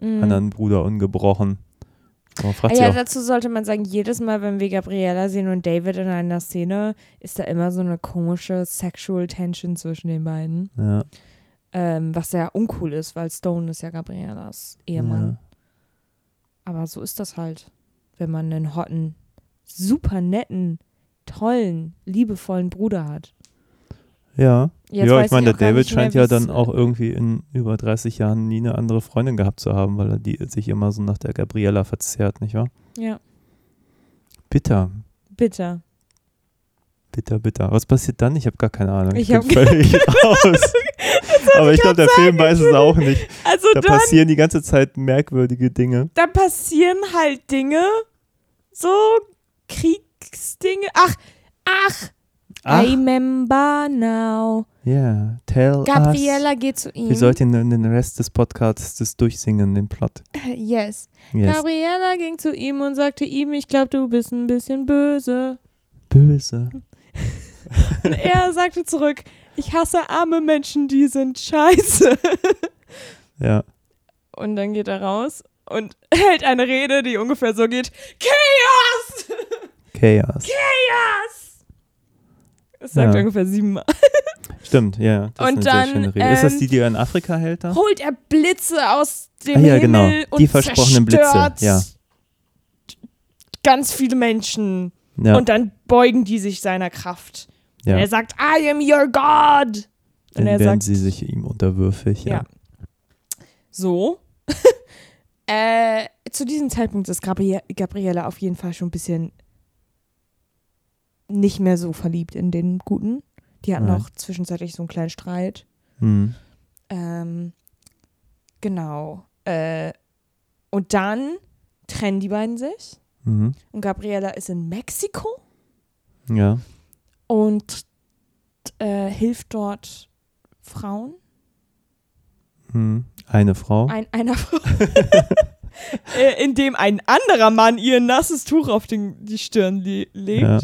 Mhm. anderen Bruder ungebrochen. Man Ah, fragt ja, auch, dazu sollte man sagen, jedes Mal, wenn wir Gabriella sehen und David in einer Szene, ist da immer so eine komische Sexual Tension zwischen den beiden. ja, Ähm, was sehr uncool ist, weil Stone ist ja Gabriellas Ehemann. Aber so ist das halt, wenn man einen hotten, super netten, tollen, liebevollen Bruder hat. ja. Jetzt ja, ich meine, der David nicht mehr, scheint ja dann auch irgendwie in über 30 Jahren nie eine andere Freundin gehabt zu haben, weil er die sich immer so nach der Gabriella verzehrt, nicht wahr? Ja, Bitter, bitter. bitter, bitter. Was passiert dann? Ich habe gar keine Ahnung. Ich bin hab- völlig (laughs) raus. Aber ich glaube, der Film weiß es auch nicht. Also Da dann, passieren die ganze Zeit merkwürdige Dinge. da passieren halt Dinge, so Kriegsdinge. Ach, ach, Ach, I remember now. ja, tell Gabriella us. geht zu ihm. Wir sollten den, Rest des Podcasts durchsingen, den Plot. (laughs) Yes. Yes. Gabriella ging zu ihm und sagte ihm, ich glaube, du bist ein bisschen böse. Böse. Und (laughs) er sagte zurück, ich hasse arme Menschen, die sind scheiße. (laughs) Ja. Und dann geht er raus und hält eine Rede, die ungefähr so geht, Chaos! Chaos. Chaos! Das sagt Ja. er ungefähr siebenmal. Stimmt, ja. Das Und ist eine dann, sehr schöne Rede. ist das ähm, die, die er in Afrika hält da? Holt er Blitze aus dem Ah, ja, Himmel genau. und Die versprochenen Blitze, ja. ganz viele Menschen. Ja, Und dann beugen die sich seiner Kraft. ja. Und er sagt, I am your God. Dann Und er werden sagt, sie sich ihm unterwürfig. Ja. Ja. so. (laughs) äh, zu diesem Zeitpunkt ist Gabri Gabriella auf jeden Fall schon ein bisschen nicht mehr so verliebt in den Guten. Die hatten Nein. auch zwischenzeitlich so einen kleinen Streit. Hm. Ähm, genau. Äh, und dann trennen die beiden sich. Mhm. Und Gabriella ist in Mexiko Ja. und äh, hilft dort Frauen. Hm. Eine Frau. Ein, einer Frau. (laughs) äh, indem ein anderer Mann ihr nasses Tuch auf den, die Stirn le legt. Ja.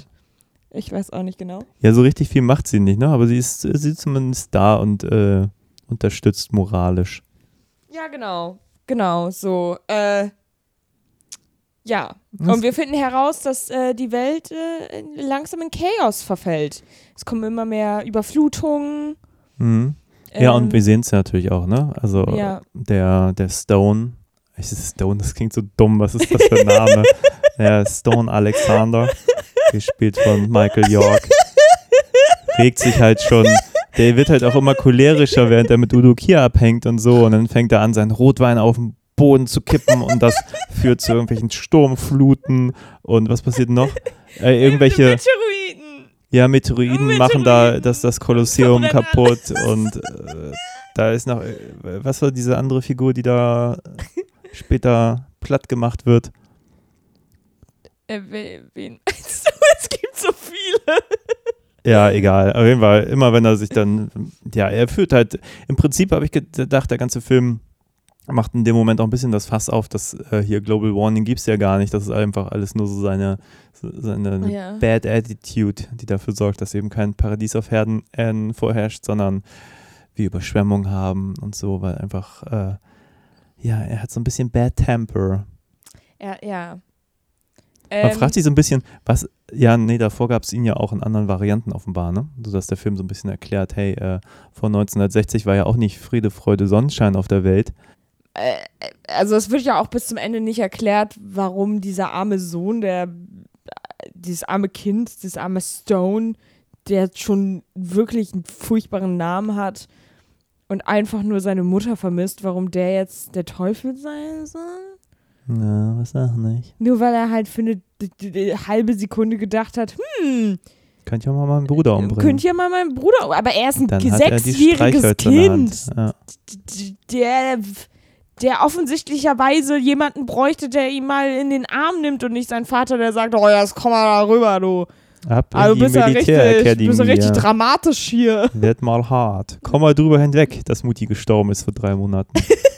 Ich weiß auch nicht genau. Ja, so richtig viel macht sie nicht, ne? Aber sie ist, sie ist zumindest da und äh, unterstützt moralisch. Ja, genau. genau, so. Äh, ja. Was- Und wir finden heraus, dass äh, die Welt äh, langsam in Chaos verfällt. Es kommen immer mehr Überflutungen. Mhm. Ja, ähm, und wir sehen es ja natürlich auch, ne? Also Ja. der, der Stone, ist Stone, das klingt so dumm, was ist das für ein Name? (laughs) der Stone Alexander, gespielt von Michael York, regt sich halt schon, der wird halt auch immer cholerischer, während er mit Udo Kier abhängt und so und dann fängt er an, seinen Rotwein auf den Boden zu kippen und das führt zu irgendwelchen Sturmfluten und was passiert noch? Äh, irgendwelche Meteoriten. ja, Meteoriten Meteoriten. machen da das, das Kolosseum kaputt und äh, da ist noch, äh, was war diese andere Figur, die da später platt gemacht wird? Äh, we- wen? Es gibt so viele. Ja, egal. Auf jeden Fall, immer wenn er sich dann, ja, er führt halt, im Prinzip habe ich gedacht, der ganze Film macht in dem Moment auch ein bisschen das Fass auf, dass äh, hier Global Warning gibt es ja gar nicht. Das ist einfach alles nur so seine, seine Ja. Bad Attitude, die dafür sorgt, dass eben kein Paradies auf Herden Erden vorherrscht, sondern wir Überschwemmung haben und so, weil einfach, äh, ja, er hat so ein bisschen Bad Temper. Ja, ja. Man Ähm, fragt sich so ein bisschen, was, ja, nee, davor gab es ihn ja auch in anderen Varianten offenbar, ne? Sodass der Film so ein bisschen erklärt, hey, äh, vor 1960 war ja auch nicht Friede, Freude, Sonnenschein auf der Welt. äh, also es wird ja auch bis zum Ende nicht erklärt, warum dieser arme Sohn, der dieses arme Kind, dieses arme Stone, der schon wirklich einen furchtbaren Namen hat und einfach nur seine Mutter vermisst, warum der jetzt der Teufel sein soll. Na, was sag nicht. Nur weil er halt für eine halbe Sekunde gedacht hat, hm, Könnt ja mal meinen Bruder umbringen. könnt ihr mal meinen Bruder, aber er ist ein Dann sechsjähriges. Kind. Ja. der, der offensichtlicherweise jemanden bräuchte, der ihn mal in den Arm nimmt und nicht sein Vater, der sagt, oh ja, jetzt komm mal da rüber, du. Ab in Also die du bist ja richtig, bist ja richtig ja. dramatisch hier. Wird mal hart. Komm mal drüber hinweg, dass Mutti gestorben ist vor drei Monaten. (laughs)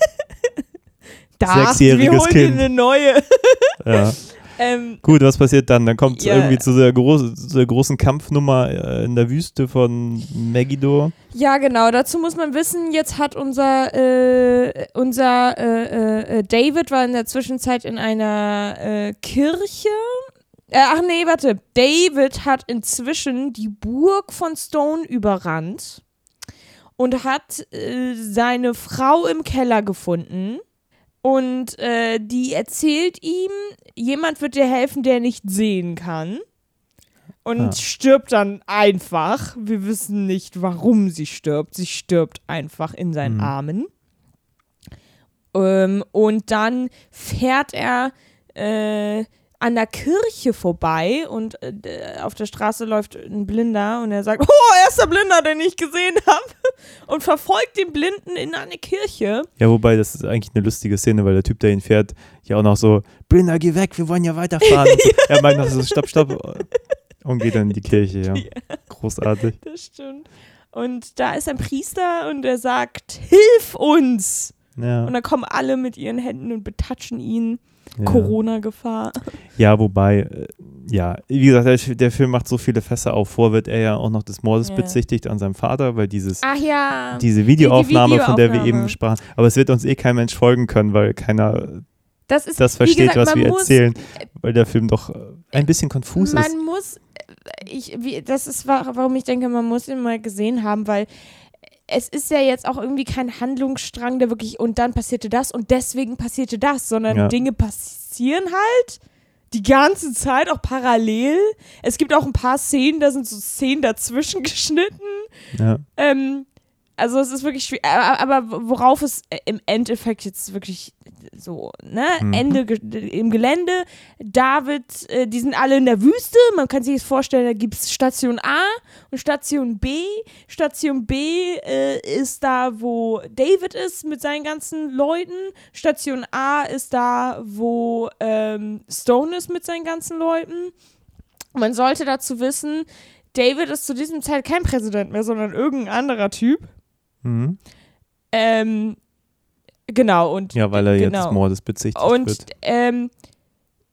Da, Sechsjähriges wir holen dir Kind. eine neue. (laughs) ja. Ähm, Gut, was passiert dann? Dann kommt es Ja. irgendwie zu der, groß, zu der großen Kampfnummer äh, in der Wüste von Megiddo. ja, genau. Dazu muss man wissen, jetzt hat unser, äh, unser äh, äh, David war in der Zwischenzeit in einer äh, Kirche. Äh, ach nee, warte. David hat inzwischen die Burg von Stone überrannt und hat äh, seine Frau im Keller gefunden. Und äh, die erzählt ihm, jemand wird dir helfen, der nicht sehen kann. Und Ah. stirbt dann einfach. Wir wissen nicht, warum sie stirbt. Sie stirbt einfach in seinen Mhm. Armen. Ähm, und dann fährt er äh, an der Kirche vorbei und äh, auf der Straße läuft ein Blinder und er sagt, oh, er ist der Blinder, den ich gesehen habe. (laughs) Und verfolgt den Blinden in eine Kirche. Ja, wobei, das ist eigentlich eine lustige Szene, weil der Typ, der ihn fährt, ja auch noch so, Blinder, geh weg, wir wollen ja weiterfahren. (laughs) So. Er meint noch so, stopp, stopp. Und geht dann in die Kirche, ja. (laughs) Großartig. Das stimmt. Und da ist ein Priester und er sagt, hilf uns. Ja, Und dann kommen alle mit ihren Händen und betatschen ihn. Ja. Corona-Gefahr. ja wobei, äh, ja, wie gesagt, der, der Film macht so viele Fässer auf. Vor wird er ja auch noch des Mordes Ja. bezichtigt an seinem Vater, weil dieses ja. diese Videoaufnahme, von der wir Videoaufnahme. eben sprachen. Aber es wird uns eh kein Mensch folgen können, weil keiner das ist, das versteht, gesagt, was man wir muss, erzählen, weil der Film doch äh, ein bisschen konfus Man ist. muss, ich, wie, das ist, wa- warum ich denke, man muss ihn mal gesehen haben, weil es ist ja jetzt auch irgendwie kein Handlungsstrang, der wirklich und dann passierte das und deswegen passierte das, sondern Ja. Dinge passieren halt die ganze Zeit auch parallel. Es gibt auch ein paar Szenen, da sind so Szenen dazwischen (laughs) geschnitten. Ja. Ähm, also es ist wirklich schwierig, aber, worauf es äh, im Endeffekt jetzt wirklich so, ne, Mhm. Ende ge im Gelände, David, äh, die sind alle in der Wüste, man kann sich das vorstellen, da gibt es Station A und Station B. Station B äh, ist da, wo David ist mit seinen ganzen Leuten. Station A ist da, wo ähm, Stone ist mit seinen ganzen Leuten. Man sollte dazu wissen, David ist zu diesem Zeit kein Präsident mehr, sondern irgendein anderer Typ. Mhm. Ähm, genau, und ja, weil er jetzt genau. des Mordes bezichtigt und wird. ähm,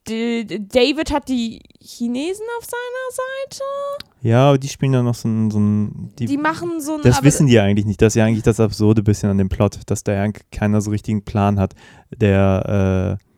D D- David hat die Chinesen auf seiner Seite. Ja, aber die spielen dann noch so ein, so ein die, Die machen so ein. Das wissen die eigentlich nicht. Das ist ja eigentlich das Absurde bisschen an dem Plot, dass da ja keiner so richtigen Plan hat. Der, äh,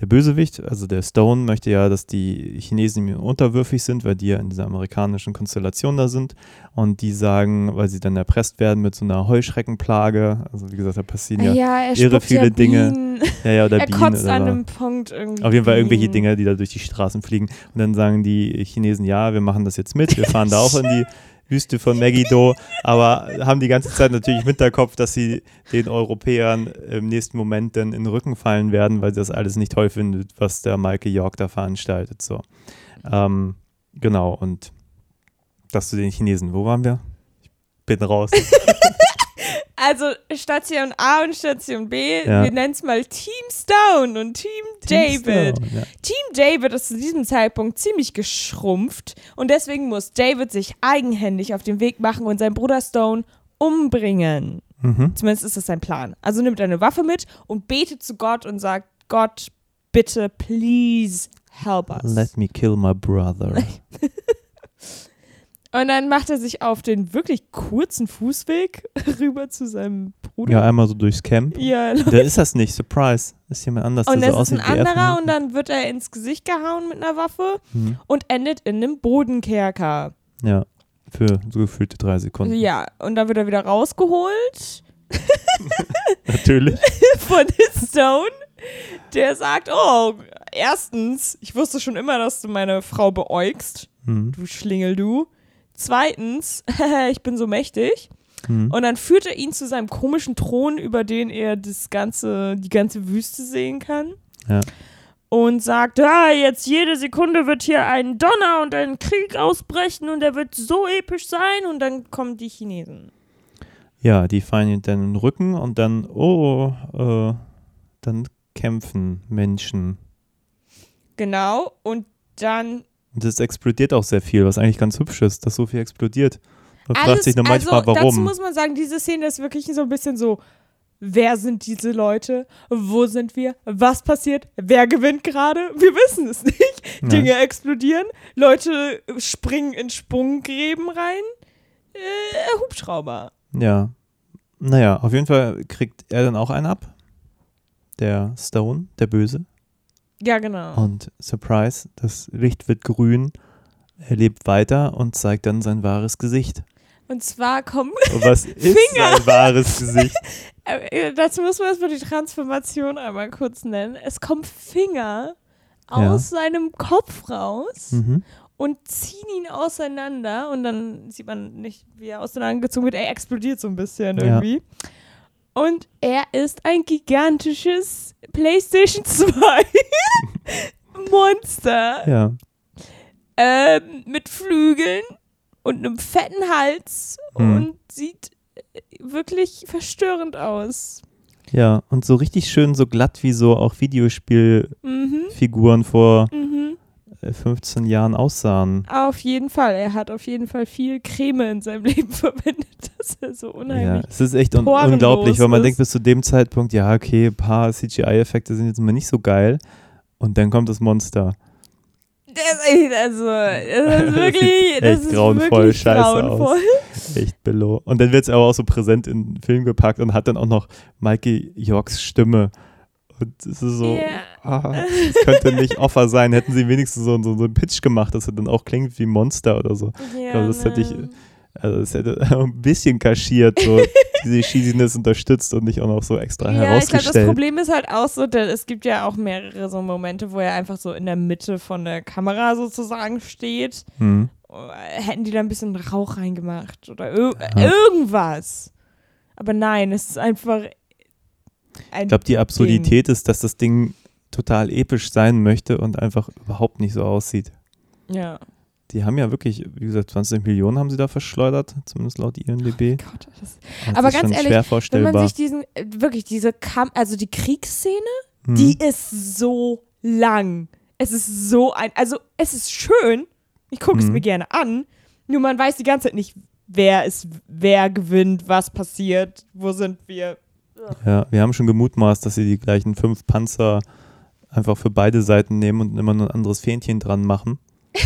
der Bösewicht, also der Stone, möchte ja, dass die Chinesen ihm unterwürfig sind, weil die ja in dieser amerikanischen Konstellation da sind. Und die sagen, weil sie dann erpresst werden mit so einer Heuschreckenplage. Also wie gesagt, da passieren ja, ja, irre spuckt ja viele Dinge. Bienen. ja, ja oder er Bienen kotzt oder an einem Punkt irgendwie. Auf jeden Fall irgendwelche. Dinge, die da durch die Straßen fliegen. Und dann sagen die Chinesen, ja, wir machen das jetzt mit, wir fahren da auch in die Wüste von Megiddo, aber haben die ganze Zeit natürlich im Hinterkopf, dass sie den Europäern im nächsten Moment dann in den Rücken fallen werden, weil sie das alles nicht toll findet, was der Michael York da veranstaltet. So. Ähm, genau, und das zu den Chinesen. Wo waren wir? Ich bin raus. (laughs) Also Station A und Station B, Ja. wir nennen es mal Team Stone und Team David. Ja. Team David ist zu diesem Zeitpunkt ziemlich geschrumpft und deswegen muss David sich eigenhändig auf den Weg machen und seinen Bruder Stone umbringen. Mhm. Zumindest ist das sein Plan. Also nimmt er eine Waffe mit und betet zu Gott und sagt, Gott, bitte, please help us. Let me kill my brother. (laughs) und dann macht er sich auf den wirklich kurzen Fußweg (laughs) rüber zu seinem Bruder. Ja, einmal so durchs Camp. Ja, Da ist das nicht. Surprise. Ist jemand anders, und der das so ist ein er anderer und dann wird er ins Gesicht gehauen mit einer Waffe Mhm. und endet in einem Bodenkerker. Ja, für so gefühlte drei Sekunden. Ja, und dann wird er wieder rausgeholt (laughs) Natürlich. (laughs) von Stone, der sagt, oh, erstens, ich wusste schon immer, dass du meine Frau beäugst, Mhm. du Schlingel, du. Zweitens, (laughs) ich bin so mächtig. Mhm. Und dann führt er ihn zu seinem komischen Thron, über den er das ganze, die ganze Wüste sehen kann. Ja. Und sagt, ah, jetzt jede Sekunde wird hier ein Donner und ein Krieg ausbrechen und er wird so episch sein und dann kommen die Chinesen. ja, die fallen ihm dann in den Rücken und dann, oh, äh, dann kämpfen Menschen. Genau, und dann Und es explodiert auch sehr viel, was eigentlich ganz hübsch ist, dass so viel explodiert. Man fragt sich nur manchmal, also, Dazu warum. muss man sagen, diese Szene ist wirklich so ein bisschen so, wer sind diese Leute? Wo sind wir? Was passiert? Wer gewinnt gerade? Wir wissen es (laughs) nicht. Ja. Dinge explodieren, Leute springen in Sprunggräben rein. Äh, Hubschrauber. Ja. Naja, auf jeden Fall kriegt er dann auch einen ab. Der Stone, der Böse. Ja, genau. Und Surprise, das Licht wird grün. Er lebt weiter und zeigt dann sein wahres Gesicht. Und zwar kommen, (laughs) was ist sein wahres Gesicht? (laughs) dazu muss man erstmal die Transformation einmal kurz nennen. Es kommen Finger Ja. aus seinem Kopf raus. Mhm. und ziehen ihn auseinander und dann sieht man nicht, wie er auseinandergezogen wird. Er explodiert so ein bisschen Ja. irgendwie. Und er ist ein gigantisches PlayStation (laughs) 2 (laughs) Monster Ja. ähm, mit Flügeln und einem fetten Hals Mhm. und sieht äh, wirklich verstörend aus. Ja, und so richtig schön so glatt wie so auch Videospielfiguren Mhm. vor Mhm. Äh, 15 Jahren aussahen. Auf jeden Fall. Er hat auf jeden Fall viel Creme in seinem (laughs) Leben verwendet, dass er so Ja, unheimlich es ist echt un unglaublich, weil man ist. denkt bis zu dem Zeitpunkt, ja, okay, ein paar CGI-Effekte sind jetzt mal nicht so geil. Und dann kommt das Monster. Das ist echt, also, das ist (laughs) wirklich, Sieht das echt ist grauenvoll, wirklich scheiße grauenvoll. (laughs) Echt below. Und dann wird es aber auch so präsent in den Film gepackt und hat dann auch noch Mikey Yorks Stimme. Und es ist so, Ja. Ah, (laughs) es könnte nicht Offer sein. Hätten sie wenigstens so, so, so einen Pitch gemacht, dass er dann auch klingt wie Monster oder so. Ja, glaube, das hätte ich-. Also es hätte (laughs) ein bisschen kaschiert, so diese Cheesiness unterstützt und nicht auch noch so extra Ja, ich glaube, das herausgestellt. Problem ist halt auch so, denn es gibt ja auch mehrere so Momente, wo er einfach so in der Mitte von der Kamera sozusagen steht. hm. Hätten die da ein bisschen Rauch reingemacht oder irgendwas. Aber nein, es ist einfach ein Ich glaube, die Absurdität ist, dass das Ding total episch sein möchte und einfach überhaupt nicht so aussieht. Ja. Die haben ja wirklich, wie gesagt, 20 Millionen haben sie da verschleudert, zumindest laut IMDb. Gott, das, Das Aber ist ganz ehrlich, schwer wenn man sich diesen, äh, wirklich diese Kam also die Kriegsszene, Hm. die ist so lang. Es ist so ein, also es ist schön. Ich gucke es Mhm. mir gerne an. Nur man weiß die ganze Zeit nicht, wer ist, wer gewinnt, was passiert, wo sind wir. Ja, wir haben schon gemutmaßt, dass sie die gleichen fünf Panzer einfach für beide Seiten nehmen und immer nur ein anderes Fähnchen dran machen. (laughs)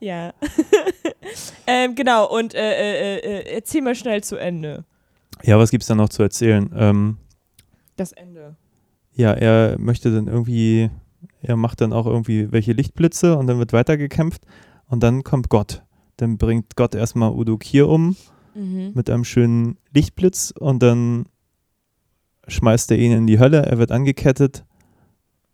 Ja. (laughs) ähm, genau, und äh, äh, äh, erzähl mal schnell zu Ende. Ja, was gibt's da noch zu erzählen? Ähm, Das Ende. ja, er möchte dann irgendwie, er macht dann auch irgendwie welche Lichtblitze und dann wird weitergekämpft und dann kommt Gott. Dann bringt Gott erstmal Udo Kier um Mhm. mit einem schönen Lichtblitz und dann schmeißt er ihn in die Hölle, er wird angekettet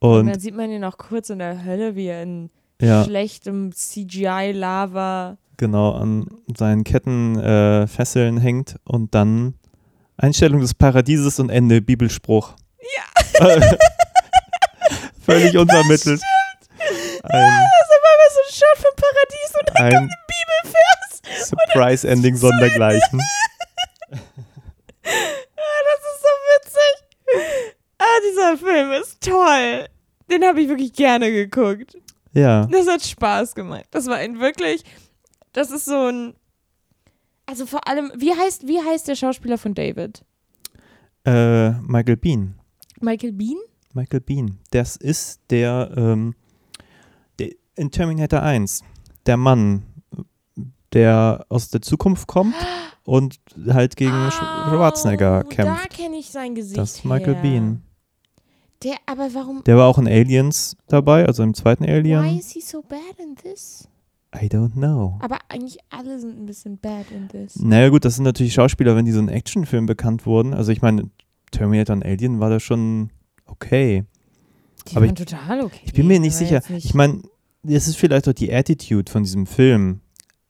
Und, und dann sieht man ihn auch kurz in der Hölle, wie er in ja, schlechtem CGI-Lava. genau, an seinen Kettenfesseln äh, hängt und dann Einstellung des Paradieses und Ende, Bibelspruch. Ja. (laughs) Völlig untermittelt. Ein, Das war mal so ein Shot vom Paradies und dann ein kommt ein Bibelvers. Surprise-Ending sondergleichen. (laughs) (laughs) Ah, das ist so witzig. Ah, dieser Film ist toll. Den habe ich wirklich gerne geguckt. Ja, Das hat Spaß gemacht. Das war ein wirklich, das ist so ein, also vor allem, wie heißt, wie heißt der Schauspieler von David? äh, Michael Bean. Michael Bean? Michael Bean. Das ist der, ähm, der in Terminator 1, der Mann, der aus der Zukunft kommt (gasps) und halt gegen Sch- Schwarzenegger kämpft. Da kenne ich sein Gesicht. Das ist Michael her. Bean. Der, aber warum? Der war auch in Aliens dabei, also im zweiten Why Alien. is he so bad in this? I don't know. Aber eigentlich alle sind ein bisschen bad in this. Naja gut, das sind natürlich Schauspieler, wenn die so in Actionfilmen bekannt wurden. Also ich meine, Terminator und Alien war da schon okay. Die aber waren total okay. Ich bin mir nicht sicher. nicht- Ich meine, das ist vielleicht auch die Attitude von diesem Film.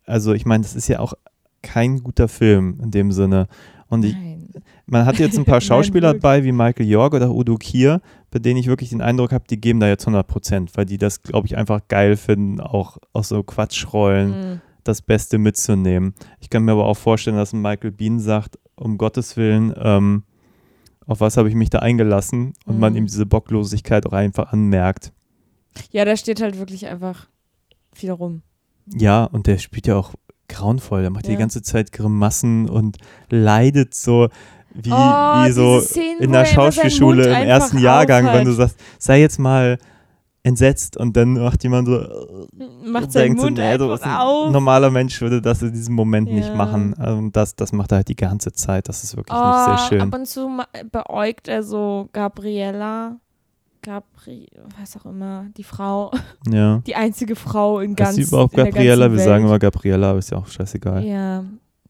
Also ich meine, das ist ja auch kein guter Film in dem Sinne. Und ich, Nein. man hat jetzt ein paar (laughs) Schauspieler dabei, wie Michael York oder Udo Kier, bei denen ich wirklich den Eindruck habe, die geben da jetzt 100 Prozent, weil die das, glaube ich, einfach geil finden, auch aus so Quatschrollen Hm. das Beste mitzunehmen. Ich kann mir aber auch vorstellen, dass ein Michael Bean sagt, um Gottes Willen, ähm, auf was habe ich mich da eingelassen und man Mhm. ihm diese Bocklosigkeit auch einfach anmerkt. Ja, da steht halt wirklich einfach viel rum. Ja, und der spielt ja auch grauenvoll. Der macht Ja. die ganze Zeit Grimassen und leidet so wie, Oh, wie so Szenen, in der er Schauspielschule Mund im ersten Jahrgang, wenn aufhat. du sagst, sei jetzt mal entsetzt und dann macht jemand so Macht seinen denkt so, Mund nee, bist ein normaler Mensch würde das in diesem Moment nicht Ja. machen. Und das, das macht er halt die ganze Zeit. Das ist wirklich Oh, nicht sehr schön. ab und zu beäugt er so Gabriella. Gabri, was auch immer, die Frau, Ja. (laughs) die einzige Frau in ganz sie überhaupt Gabriella? Wir sagen immer Gabriella, aber ist ja auch scheißegal. Ja,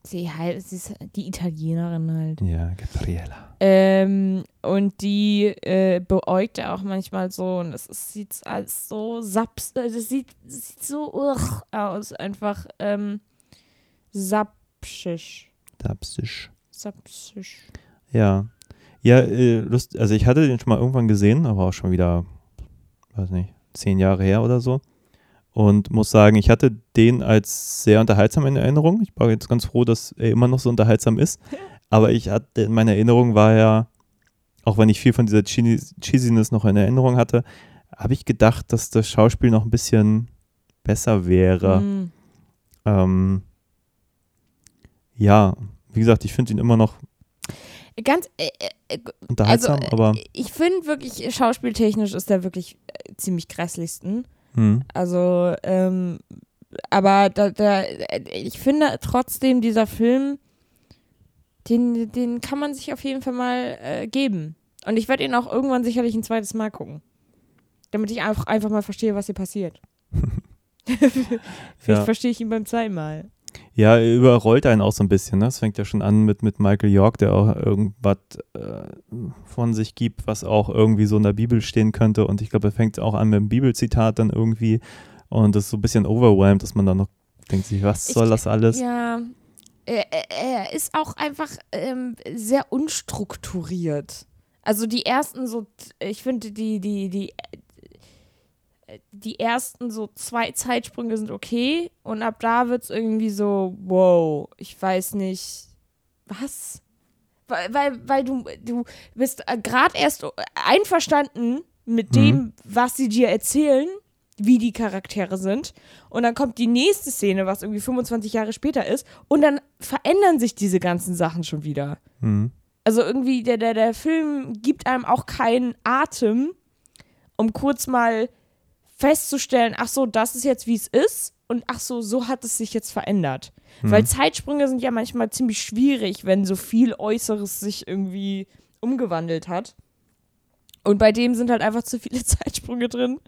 sie, halt, sie ist die Italienerin halt. Ja, Gabriella. Ähm, und die äh, beäugt er auch manchmal so und es ist, sieht als so saps, das sieht, das sieht so ugh, aus, einfach ähm, sapschisch. Tapsisch. Sapschisch. Ja. Ja, äh, Lust, also ich hatte den schon mal irgendwann gesehen, aber auch schon wieder, weiß nicht, zehn Jahre her oder so. Und muss sagen, ich hatte den als sehr unterhaltsam in Erinnerung. Ich war jetzt ganz froh, dass er immer noch so unterhaltsam ist. (laughs) Aber ich hatte, in meiner Erinnerung war er, auch wenn ich viel von dieser Cheesi- Cheesiness noch in Erinnerung hatte, habe ich gedacht, dass das Schauspiel noch ein bisschen besser wäre. Mm. Ähm, ja, wie gesagt, ich finde ihn immer noch Ganz, äh, äh, unterhaltsam, Also, aber ich finde wirklich, schauspieltechnisch ist der wirklich äh, ziemlich grässlichsten. Hm, Also, ähm, aber da, da, ich finde trotzdem, dieser Film, den, den kann man sich auf jeden Fall mal äh, geben. Und ich werde ihn auch irgendwann sicherlich ein zweites Mal gucken. Damit ich einfach, einfach mal verstehe, was hier passiert. (laughs) (laughs) Vielleicht Ja. verstehe ich ihn beim zweiten Mal. Ja, er überrollt einen auch so ein bisschen. Ne? Es fängt ja schon an mit, mit Michael York, der auch irgendwas äh, von sich gibt, was auch irgendwie so in der Bibel stehen könnte. Und ich glaube, er fängt auch an mit einem Bibelzitat dann irgendwie. Und das ist so ein bisschen overwhelmed, dass man dann noch denkt sich, was Ich- soll das alles? Ja, er, ist auch einfach ähm, sehr unstrukturiert. Also die ersten so, ich finde die, die, die, die ersten so zwei Zeitsprünge sind okay und ab da wird es irgendwie so, wow, ich weiß nicht, was? Weil, weil, weil du, du bist gerade erst einverstanden mit Mhm. dem, was sie dir erzählen, wie die Charaktere sind. Und dann kommt die nächste Szene, was irgendwie 25 Jahre später ist. Und dann verändern sich diese ganzen Sachen schon wieder. Hm. Also irgendwie, der, der, der Film gibt einem auch keinen Atem, um kurz mal festzustellen, ach so, das ist jetzt wie es ist und ach so, so hat es sich jetzt verändert. Weil Zeitsprünge sind ja manchmal ziemlich schwierig, wenn so viel Äußeres sich irgendwie umgewandelt hat. Und bei dem sind halt einfach zu viele (laughs) Zeitsprünge drin.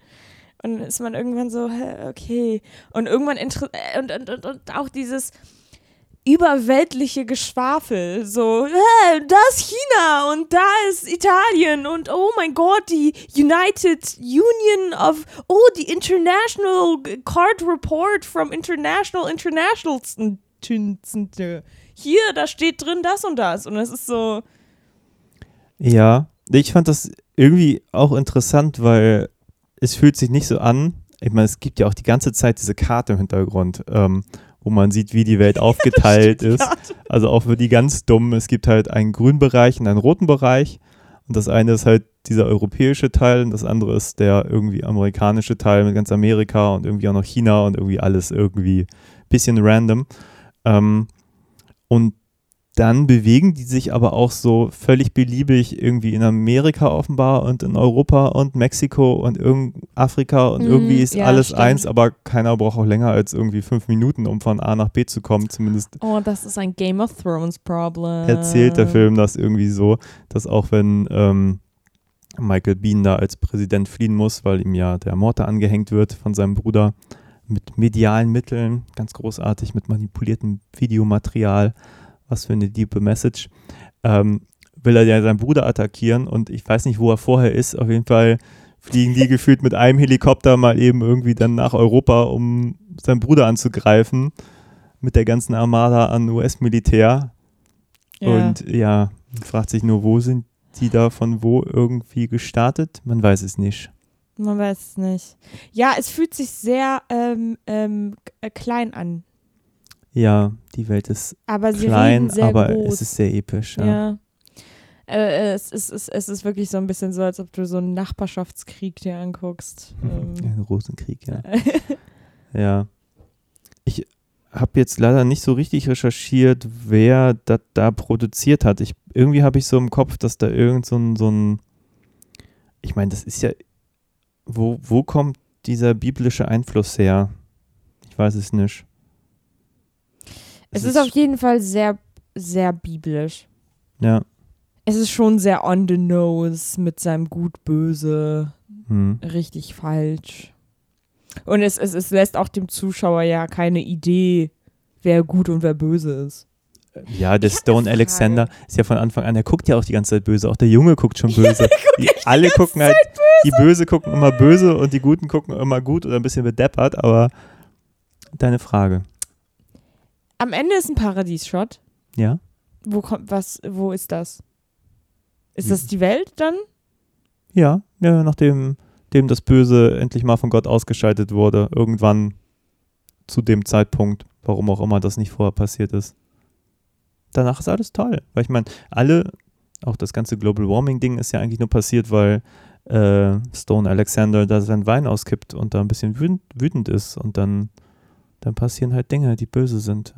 Und dann ist man irgendwann so, hä, okay. Und irgendwann äh, und, und, und, und auch dieses überweltliche Geschwafel. So, äh, da ist China und da ist Italien und oh mein Gott, die United Union of, oh, die International Card Report from International Internationals. Hier, da steht drin das und das. Und es ist so, Ja, ich fand das irgendwie auch interessant, weil es fühlt sich nicht so an. Ich meine, es gibt ja auch die ganze Zeit diese Karte im Hintergrund, ähm, wo man sieht, wie die Welt (laughs) aufgeteilt ist. Also auch für die ganz Dummen, es gibt halt einen grünen Bereich und einen roten Bereich. Und das eine ist halt dieser europäische Teil und das andere ist der irgendwie amerikanische Teil mit ganz Amerika und irgendwie auch noch China und irgendwie alles irgendwie bisschen random. Ähm, und dann bewegen die sich aber auch so völlig beliebig irgendwie in Amerika offenbar und in Europa und Mexiko und irgend Afrika und Mm, irgendwie ist ja, alles stimmt. eins, aber keiner braucht auch länger als irgendwie fünf Minuten, um von A nach B zu kommen. Zumindest oh, das ist ein Game of Thrones Problem. erzählt der Film das irgendwie so, dass auch wenn ähm, Michael Bean da als Präsident fliehen muss, weil ihm ja der Mord angehängt wird von seinem Bruder mit medialen Mitteln, ganz großartig, mit manipuliertem Videomaterial, was für eine diepe Message, ähm, will er ja seinen Bruder attackieren und ich weiß nicht, wo er vorher ist, auf jeden Fall fliegen die (laughs) gefühlt mit einem Helikopter mal eben irgendwie dann nach Europa, um seinen Bruder anzugreifen, mit der ganzen Armada an US-Militär. Ja. Und ja, man fragt sich nur, wo sind die da von wo irgendwie gestartet? Man weiß es nicht. Man weiß es nicht. Ja, es fühlt sich sehr ähm, ähm, äh, klein an. Ja, die Welt ist Aber klein, aber groß. es ist sehr episch. Ja. ja. Äh, es, ist, es, es ist wirklich so ein bisschen so, als ob du so einen Nachbarschaftskrieg dir anguckst. (laughs) Ähm, Ein Rosenkrieg, ja. (laughs) ja. Ich habe jetzt leider nicht so richtig recherchiert, wer das da produziert hat. Ich, irgendwie habe ich so im Kopf, dass da irgend so ein, so ein ich meine, das ist ja, wo, wo kommt dieser biblische Einfluss her? Ich weiß es nicht. Es ist auf jeden Fall sehr, sehr biblisch. Ja. Es ist schon sehr on the nose mit seinem Gut-Böse, Hm. richtig falsch. Und es, es, es lässt auch dem Zuschauer ja keine Idee, wer gut und wer böse ist. Ja, der Stone. Alexander ist ja von Anfang an, der guckt ja auch die ganze Zeit böse. Auch der Junge guckt schon (laughs) böse. die, alle gucken halt, die Böse gucken immer böse und die Guten gucken immer gut oder ein bisschen bedeppert, aber deine Frage. Am Ende ist ein Paradies-Shot. Ja? Wo kommt was, wo ist das? Ist das die Welt dann? Ja, ja, nachdem dem das Böse endlich mal von Gott ausgeschaltet wurde, irgendwann zu dem Zeitpunkt, warum auch immer das nicht vorher passiert ist. Danach ist alles toll. Weil ich meine, alle, auch das ganze Global Warming-Ding ist ja eigentlich nur passiert, weil äh, Stone Alexander da seinen Wein auskippt und da ein bisschen wütend, wütend ist und dann, dann passieren halt Dinge, die böse sind.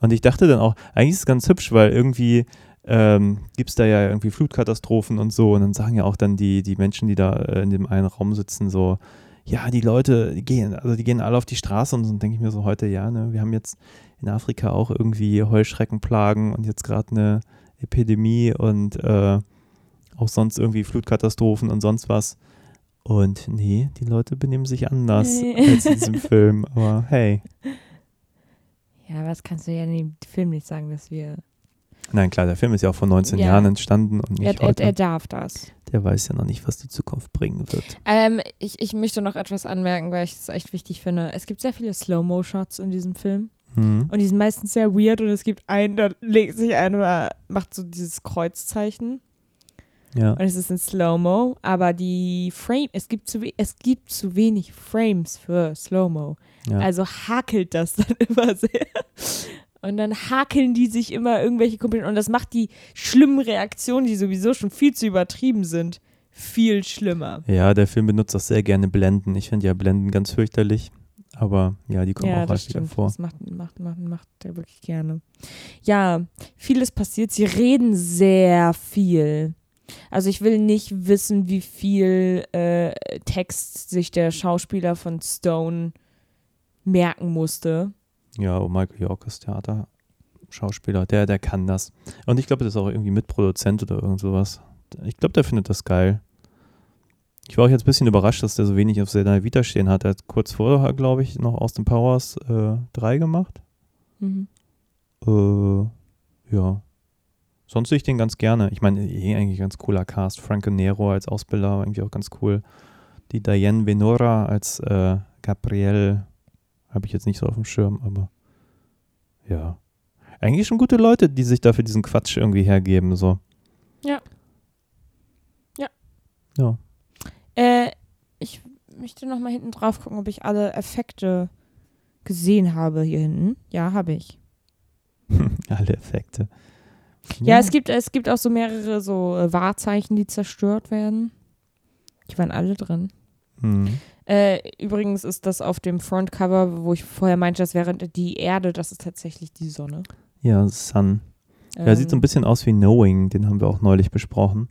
Und ich dachte dann auch, eigentlich ist es ganz hübsch, weil irgendwie ähm, gibt es da ja irgendwie Flutkatastrophen und so. Und dann sagen ja auch dann die, die Menschen, die da äh, in dem einen Raum sitzen, so, ja, die Leute, die gehen, also die gehen alle auf die Straße und dann denke ich mir so heute, ja, ne, wir haben jetzt in Afrika auch irgendwie Heuschreckenplagen und jetzt gerade eine Epidemie und äh, auch sonst irgendwie Flutkatastrophen und sonst was. Und nee, die Leute benehmen sich anders Nee. als in diesem (laughs) Film. Aber hey. Ja, was kannst du ja in dem Film nicht sagen, dass wir. Nein, klar, der Film ist ja auch vor 19 Ja. Jahren entstanden und Er, nicht er, heute. er darf das. der weiß ja noch nicht, was die Zukunft bringen wird. Ähm, ich, ich möchte noch etwas anmerken, weil ich es echt wichtig finde. Es gibt sehr viele Slow-Mo-Shots in diesem Film. Hm. Und die sind meistens sehr weird und es gibt einen, da legt sich einer, macht so dieses Kreuzzeichen. Ja. Und es ist in Slow-Mo, aber die Frame, es gibt zu, es gibt zu wenig Frames für Slow-Mo. ja. Also hakelt das dann (laughs) immer sehr. Und dann hakeln die sich immer irgendwelche Kumpeln. Und das macht die schlimmen Reaktionen, die sowieso schon viel zu übertrieben sind, viel schlimmer. Ja, der Film benutzt auch sehr gerne Blenden. Ich finde ja Blenden ganz fürchterlich. Aber ja, die kommen Ja, auch häufiger vor. Das macht, macht, macht, macht er wirklich gerne. Ja, vieles passiert. Sie reden sehr viel. Also ich will nicht wissen, wie viel äh, Text sich der Schauspieler von Stone merken musste. Ja, und Michael York ist Theaterschauspieler, der, der kann das. Und ich glaube, der ist auch irgendwie Mitproduzent oder irgend sowas. Ich glaube, der findet das geil. Ich war auch jetzt ein bisschen überrascht, dass der so wenig auf seiner Vita stehen hat. Er hat kurz vorher, glaube ich, noch Austin Powers äh, 3 gemacht. Mhm. Äh, ja. Sonst sehe ich den ganz gerne. Ich meine, eh eigentlich ganz cooler Cast. Franco Nero als Ausbilder, war irgendwie auch ganz cool. Die Diane Venora als äh, Gabrielle habe ich jetzt nicht so auf dem Schirm, aber ja. Eigentlich schon gute Leute, die sich dafür diesen Quatsch irgendwie hergeben, so. Ja. Ja. Ja. Äh, ich möchte noch mal hinten drauf gucken, ob ich alle Effekte gesehen habe hier hinten. Ja, habe ich. (laughs) Alle Effekte. Ja, es gibt es gibt auch so mehrere so äh, Wahrzeichen, die zerstört werden. Die waren alle drin. Hm. Äh, übrigens ist das auf dem Frontcover, wo ich vorher meinte, das wäre die Erde, das ist tatsächlich die Sonne. Ja, Sun. Ja, sieht so ein Ähm, bisschen aus wie Knowing, den haben wir auch neulich besprochen.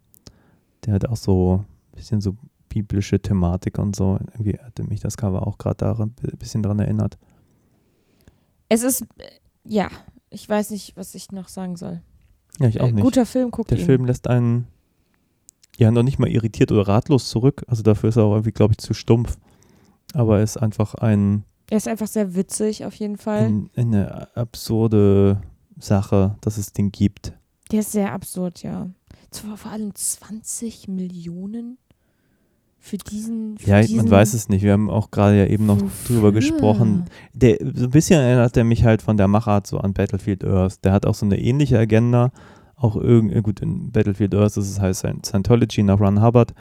Der hat auch so ein bisschen so biblische Thematik und so. Irgendwie hatte mich das Cover auch gerade daran ein bisschen dran erinnert. Es ist, äh, ja, ich weiß nicht, was ich noch sagen soll. Ja, ich auch Äh, nicht. Guter Film, guckt Der ihn. Film lässt einen ja noch nicht mal irritiert oder ratlos zurück. Also dafür ist er auch irgendwie, glaube ich, zu stumpf. Aber er ist einfach ein, Er ist einfach sehr witzig, auf jeden Fall. ein, eine absurde Sache, dass es den gibt. Der ist sehr absurd, ja. Vor allem 20 Millionen für diesen. Für Ja, diesen man weiß es nicht. Wir haben auch gerade ja eben noch drüber Wofür? gesprochen. Der, so ein bisschen erinnert er mich halt von der Machart so an Battlefield Earth. Der hat auch so eine ähnliche Agenda. Auch irgendwie, gut, in Battlefield Earth ist es heißt Scientology nach Ron Hubbard.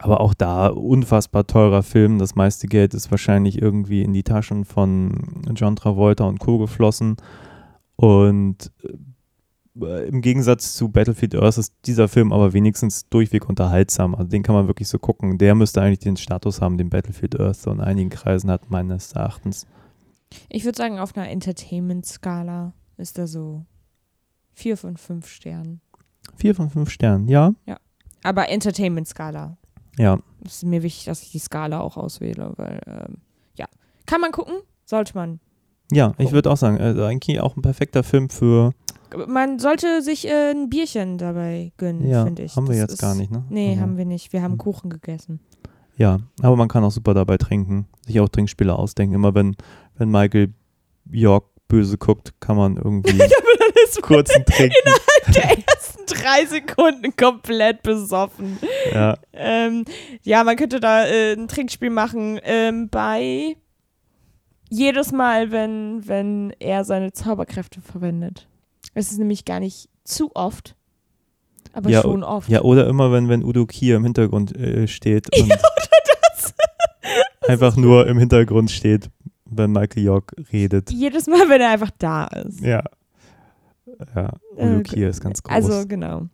Aber auch da unfassbar teurer Film. Das meiste Geld ist wahrscheinlich irgendwie in die Taschen von John Travolta und Co. geflossen. Und äh, im Gegensatz zu Battlefield Earth ist dieser Film aber wenigstens durchweg unterhaltsam. Also den kann man wirklich so gucken. Der müsste eigentlich den Status haben, den Battlefield Earth so in einigen Kreisen hat, meines Erachtens. Ich würde sagen, auf einer Entertainment-Skala ist er so vier von fünf Sternen. Vier von fünf Sternen, ja. Aber Entertainment-Skala. Ja, Es ist mir wichtig, dass ich die Skala auch auswähle, weil, ähm, ja. Kann man gucken? Sollte man. ja, ich würde auch sagen, also eigentlich auch ein perfekter Film für, Man sollte sich äh, ein Bierchen dabei gönnen, ja, finde ich. haben wir Das jetzt gar ist- nicht, ne? Nee, Aber- haben wir nicht. Wir haben Hm. Kuchen gegessen. Ja, aber man kann auch super dabei trinken, sich auch Trinkspiele ausdenken. Immer wenn, wenn Michael York böse guckt, kann man irgendwie (laughs) kurz einen (laughs) trinken. der ersten drei Sekunden komplett besoffen. Ja, Ähm, ja, man könnte da äh, ein Trinkspiel machen ähm, bei jedes Mal, wenn, wenn er seine Zauberkräfte verwendet. Es ist nämlich gar nicht zu oft, aber Ja, schon oft. ja, oder immer wenn, wenn Udo Kier im Hintergrund äh, steht (laughs) und einfach nur im Hintergrund steht, wenn Michael York redet. Jedes Mal, wenn er einfach da ist. Ja. Ja, Udo Äh, Kier ist ganz groß. Also, genau.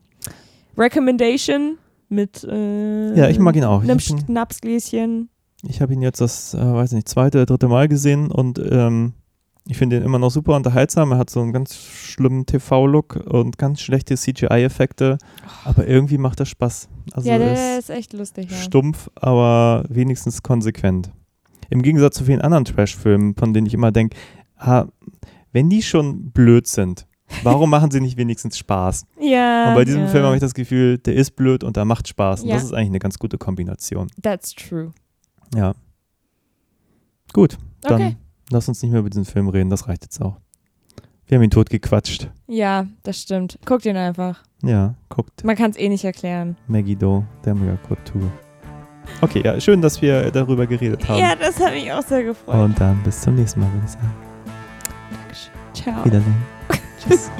Recommendation mit äh, Ja, ich mag ihn auch. Einem Schnapsgläschen. Ich habe ihn jetzt das, äh, weiß nicht, zweite oder dritte Mal gesehen und ähm, ich finde ihn immer noch super unterhaltsam. Er hat so einen ganz schlimmen TV-Look und ganz schlechte CGI-Effekte, aber irgendwie macht er Spaß. Also ja, er der ist ist echt lustig. Ja. stumpf, aber wenigstens konsequent. Im Gegensatz zu vielen anderen Trash-Filmen, von denen ich immer denke, ah, wenn die schon blöd sind, warum machen sie nicht wenigstens Spaß? (laughs) Ja. und bei diesem ja. Film habe ich das Gefühl, der ist blöd und der macht Spaß. Und Ja. das ist eigentlich eine ganz gute Kombination. That's true. Ja. Gut, dann Okay. Lass uns nicht mehr über diesen Film reden, das reicht jetzt auch. Wir haben ihn tot gequatscht. Ja, das stimmt. Guckt ihn einfach. Ja, guckt Man kann es eh nicht erklären. Maggie Doe, der Megakultur. Okay, ja, schön, dass wir darüber geredet haben. Ja, das hat mich auch sehr gefreut. Und dann bis zum nächsten Mal, würde ich sagen. Dankeschön. Ciao. Wiedersehen. (laughs) Tschüss.